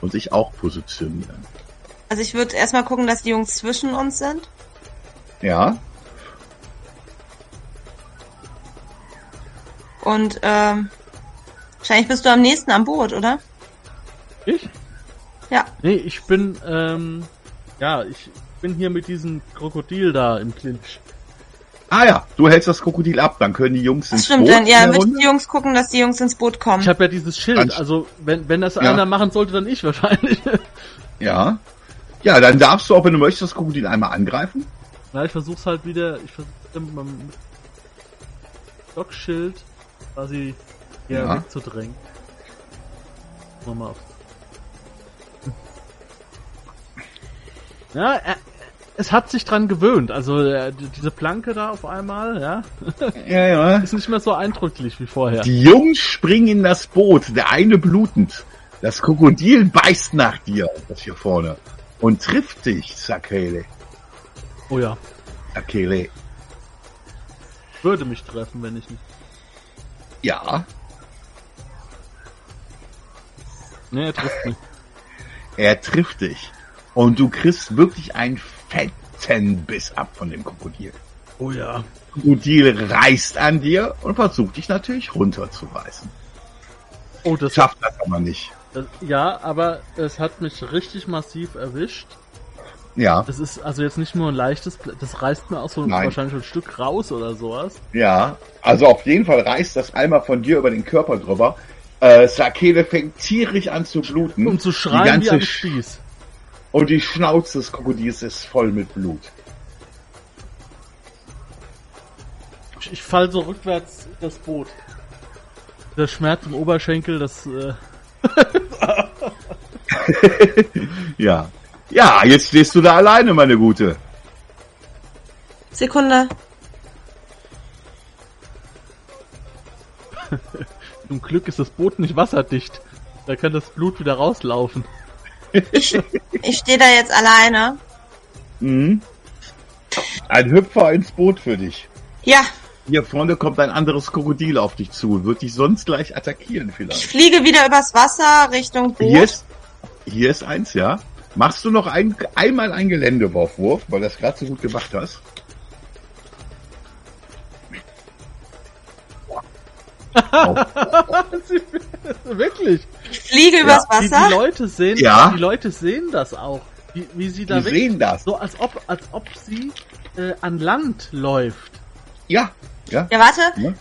und sich auch positionieren. Also ich würde erstmal gucken, dass die Jungs zwischen uns sind. Ja, Und ähm, wahrscheinlich bist du am nächsten am Boot, oder? Ich? Ja. Nee, ich bin, ähm, ja, ich bin hier mit diesem Krokodil da im Clinch. Ah ja, du hältst das Krokodil ab, dann können die Jungs Das ins stimmt, Boot. dann ja, müssen die Jungs gucken, dass die Jungs ins Boot kommen. Ich habe ja dieses Schild, also wenn, wenn das Ja. einer machen sollte, dann ich wahrscheinlich. Ja. Ja, dann darfst du, auch wenn du möchtest, das Krokodil einmal angreifen. Na, ich versuch's halt wieder, ich versuch's mit meinem Stockschild quasi hier Ja. wegzudrängen. Mal mal auf. [laughs] Ja, er, es hat sich dran gewöhnt. Also äh, die- diese Planke da auf einmal, ja, [laughs] Ja, ja. ist nicht mehr so eindrücklich wie vorher. Die Jungs springen in das Boot, der eine blutend. Das Krokodil beißt nach dir, das hier vorne, und trifft dich, Sakele. Oh ja, Sakele. würde mich treffen, wenn ich nicht. Ja, Nee, er trifft mich. [laughs] er trifft dich. Und du kriegst wirklich einen fetten Biss ab von dem Krokodil. Oh ja. Krokodil reißt an dir und versucht dich natürlich runterzureißen. Oh, das Schafft das aber nicht. Ja, aber es hat mich richtig massiv erwischt. Ja, Das ist also jetzt nicht nur ein leichtes, das reißt mir auch so Nein. wahrscheinlich ein Stück raus oder sowas. ja. Also auf jeden Fall reißt das einmal von dir über den Körper drüber. Äh, Sakele fängt tierisch an zu bluten. Um zu Die schreien wie ganze am Sch- Spieß. Und die Schnauze des Krokodils ist voll mit Blut. Ich, ich fall so rückwärts das Boot. Der Schmerz im Oberschenkel, das äh, Ja. Ja, jetzt stehst du da alleine, meine Gute. Sekunde. [laughs] zum Glück ist das Boot nicht wasserdicht. Da kann das Blut wieder rauslaufen. [laughs] Ich, ich stehe da jetzt alleine. Mhm. Ein Hüpfer ins Boot für dich. Ja, Hier vorne kommt ein anderes Krokodil auf dich zu. Wird dich sonst gleich attackieren ich vielleicht. fliege wieder übers Wasser Richtung Boot. Hier ist, hier ist eins, ja. Machst du noch ein, einmal einen Geländewurf, weil das gerade so gut gemacht hast? Oh. [laughs] Wirklich? Ich fliege übers Die, die Wasser. Leute sehen, Ja. die Leute sehen das auch. Wie, wie sie da Die weg, sehen das. so als ob, als ob sie äh, an Land läuft. Ja, ja. Ja, warte. Ja.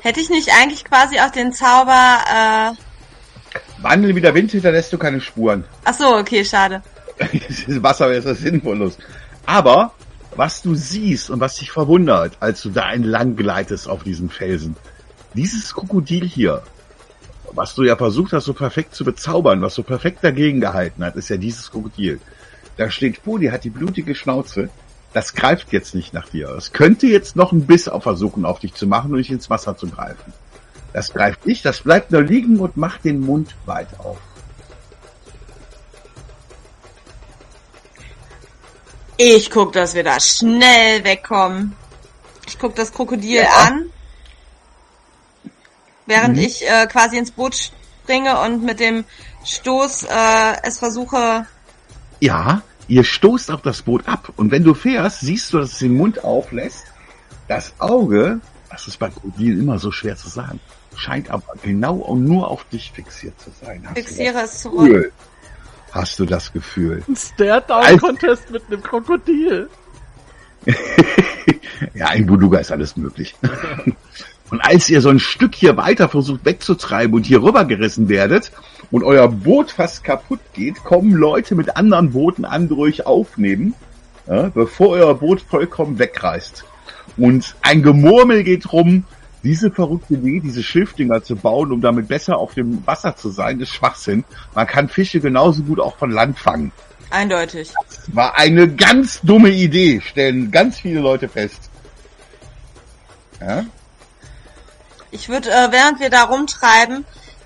Hätte ich nicht eigentlich quasi auch den Zauber, äh, Wandel wie der Wind hinterlässt du keine Spuren. ach so, okay, schade. Das [laughs] Wasser ist das sinnvollos. Aber was du siehst und was dich verwundert, als du da entlang gleitest auf diesen Felsen, dieses Krokodil hier, was du ja versucht hast, so perfekt zu bezaubern, was so perfekt dagegen gehalten hat, ist ja dieses Krokodil. Da steht vor dir, hat die blutige Schnauze. Das greift jetzt nicht nach dir. Es könnte jetzt noch einen Biss auf versuchen, auf dich zu machen und dich ins Wasser zu greifen. Das greift nicht, das bleibt nur liegen und macht den Mund weit auf. Ich guck, dass wir da schnell wegkommen. Ich guck das Krokodil Ja. an, während Mhm. ich äh, quasi ins Boot springe und mit dem Stoß äh, es versuche. Ja, ihr stoßt auf das Boot ab und wenn du fährst, siehst du, dass es den Mund auflässt. Das Auge, das ist bei Krokodilen immer so schwer zu sagen, scheint aber genau und nur auf dich fixiert zu sein. Hast Fixiere du es das zurück. Gefühl? Hast du das Gefühl? Ein Stare-Down-Contest mit einem Krokodil. [laughs] ja, in Buduga ist alles möglich. [laughs] und als ihr so ein Stück hier weiter versucht wegzutreiben und hier rübergerissen werdet und euer Boot fast kaputt geht, kommen Leute mit anderen Booten an, die euch aufnehmen, ja, bevor euer Boot vollkommen wegreißt. Und ein Gemurmel geht rum, diese verrückte Idee, diese Schiffdinger zu bauen, um damit besser auf dem Wasser zu sein, ist Schwachsinn. Man kann Fische genauso gut auch von Land fangen. Eindeutig. War eine ganz dumme Idee, stellen ganz viele Leute fest. Ja? Ich würde, äh, während wir da rumtreiben,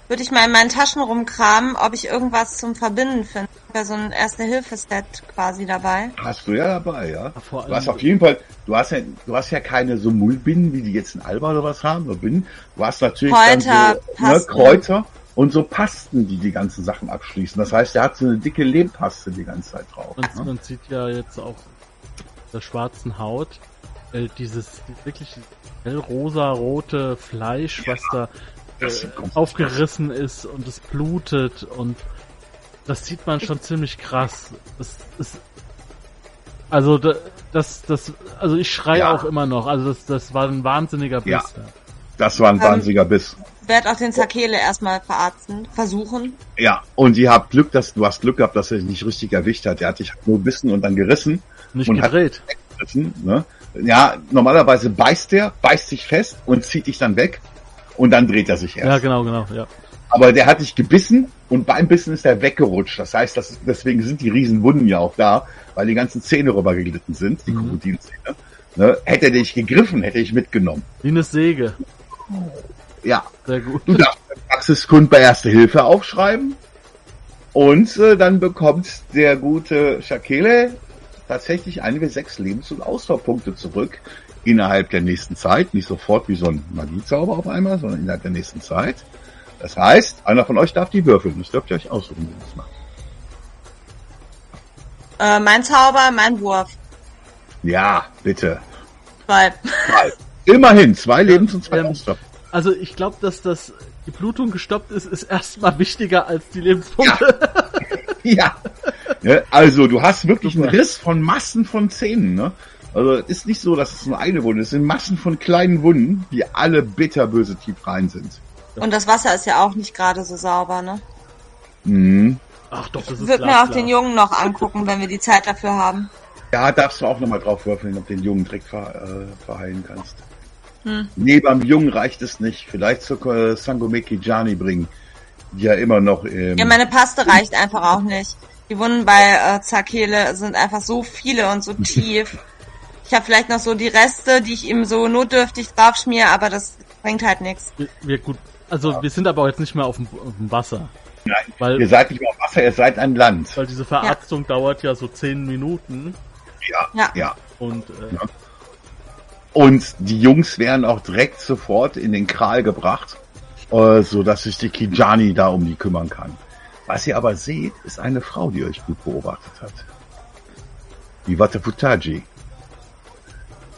würde ich mal in meinen Taschen rumkramen, ob ich irgendwas zum Verbinden finde. Ja, so ein Erste-Hilfe-Set quasi dabei. Hast du ja dabei, ja. vor Du hast auf jeden Fall, du hast ja, du hast ja keine so Mullbinden, wie die jetzt in Alba oder was haben, oder Binden. Du hast natürlich dann Kräuter, so, ne. Kräuter und so Pasten, die die ganzen Sachen abschließen. Das heißt, der hat so eine dicke Lehmpaste die ganze Zeit drauf. Man, ne? man sieht ja jetzt auch der schwarzen Haut, äh, dieses die- wirklich hellrosa-rote Fleisch, was da äh, aufgerissen ist und es blutet und das sieht man schon ziemlich krass. Das ist also da- das das also ich schreie Ja. auch immer noch. Also das das war ein wahnsinniger Biss. Ja. Das war ein Ähm, wahnsinniger Biss. Werd auch den Sakele erstmal verarzten, versuchen. Ja, und ihr habt Glück, dass du hast Glück gehabt, dass er dich nicht richtig erwischt hat. Er hat dich nur bissen und dann gerissen. Nicht Und hat- gedreht. gerissen, ne? Ja, normalerweise beißt der, beißt sich fest und zieht dich dann weg und dann dreht er sich erst. Ja, genau, genau, ja. Aber der hat dich gebissen und beim Bissen ist er weggerutscht. Das heißt, das ist, deswegen sind die Riesenwunden ja auch da, weil die ganzen Zähne rübergeglitten sind, die Mhm. Krokodilzähne. Ne? Hätte er dich gegriffen, hätte ich mitgenommen. Wie eine Säge. Ja, Sehr gut. du darfst den Praxiskund bei Erste Hilfe aufschreiben und äh, dann bekommt der gute Shakele tatsächlich einige sechs Lebens- und Ausdauerpunkte zurück innerhalb der nächsten Zeit. Nicht sofort wie so ein Magiezauber auf einmal, sondern innerhalb der nächsten Zeit. Das heißt, einer von euch darf die würfeln. Das dürft ihr euch aussuchen, wie ihr das macht. Äh, mein Zauber, mein Wurf. Ja, bitte. Weil, Drei. Immerhin, zwei Lebens- und zwei ähm. Also ich glaube, dass das die Blutung gestoppt ist, ist erstmal wichtiger als die Lebenspunkte. Ja. [laughs] ja. Also, du hast wirklich einen. Riss von Massen von Zähnen, ne? Also, es ist nicht so, dass es nur eine Wunde ist. Es sind Massen von kleinen Wunden, die alle bitterböse tief rein sind. und das Wasser ist ja auch nicht gerade so sauber, ne? Mhm. Ach doch, das Ich ist würde mir auch den Jungen noch angucken, wenn wir die Zeit dafür haben. Ja, darfst du auch nochmal drauf würfeln, ob du den Jungen direkt ver, äh, verheilen kannst. Hm. Nee, beim Jungen reicht es nicht. Vielleicht zur äh, Sangomeki Jani bringen. Die ja immer noch im... Ja, meine Paste reicht einfach auch nicht. Die Wunden bei äh, Zakele sind einfach so viele und so tief. [laughs] Ich habe vielleicht noch so die Reste, die ich ihm so notdürftig drauf schmier, aber das bringt halt nichts. Wir, wir gut. Also wir sind aber auch jetzt nicht mehr auf dem, auf dem Wasser. Nein, Weil, ihr seid nicht mehr auf Wasser, ihr seid an Land. weil diese Verarztung dauert ja so zehn Minuten Ja, Ja. ja. und äh, Ja. Und die Jungs werden auch direkt sofort in den Kral gebracht, äh, so dass sich die Kijani da um die kümmern kann. Was ihr aber seht, ist eine Frau, die euch gut beobachtet hat. Die Wataputaji.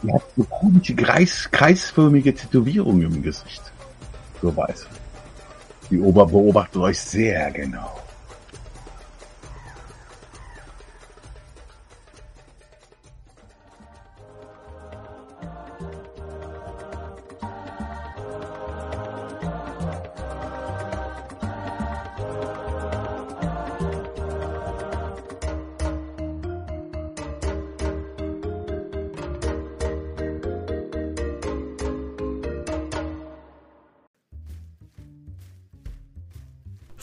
Die hat so komische kreis, kreisförmige Tätowierungen im Gesicht. So weiß. Die Ober beobachtet euch sehr genau.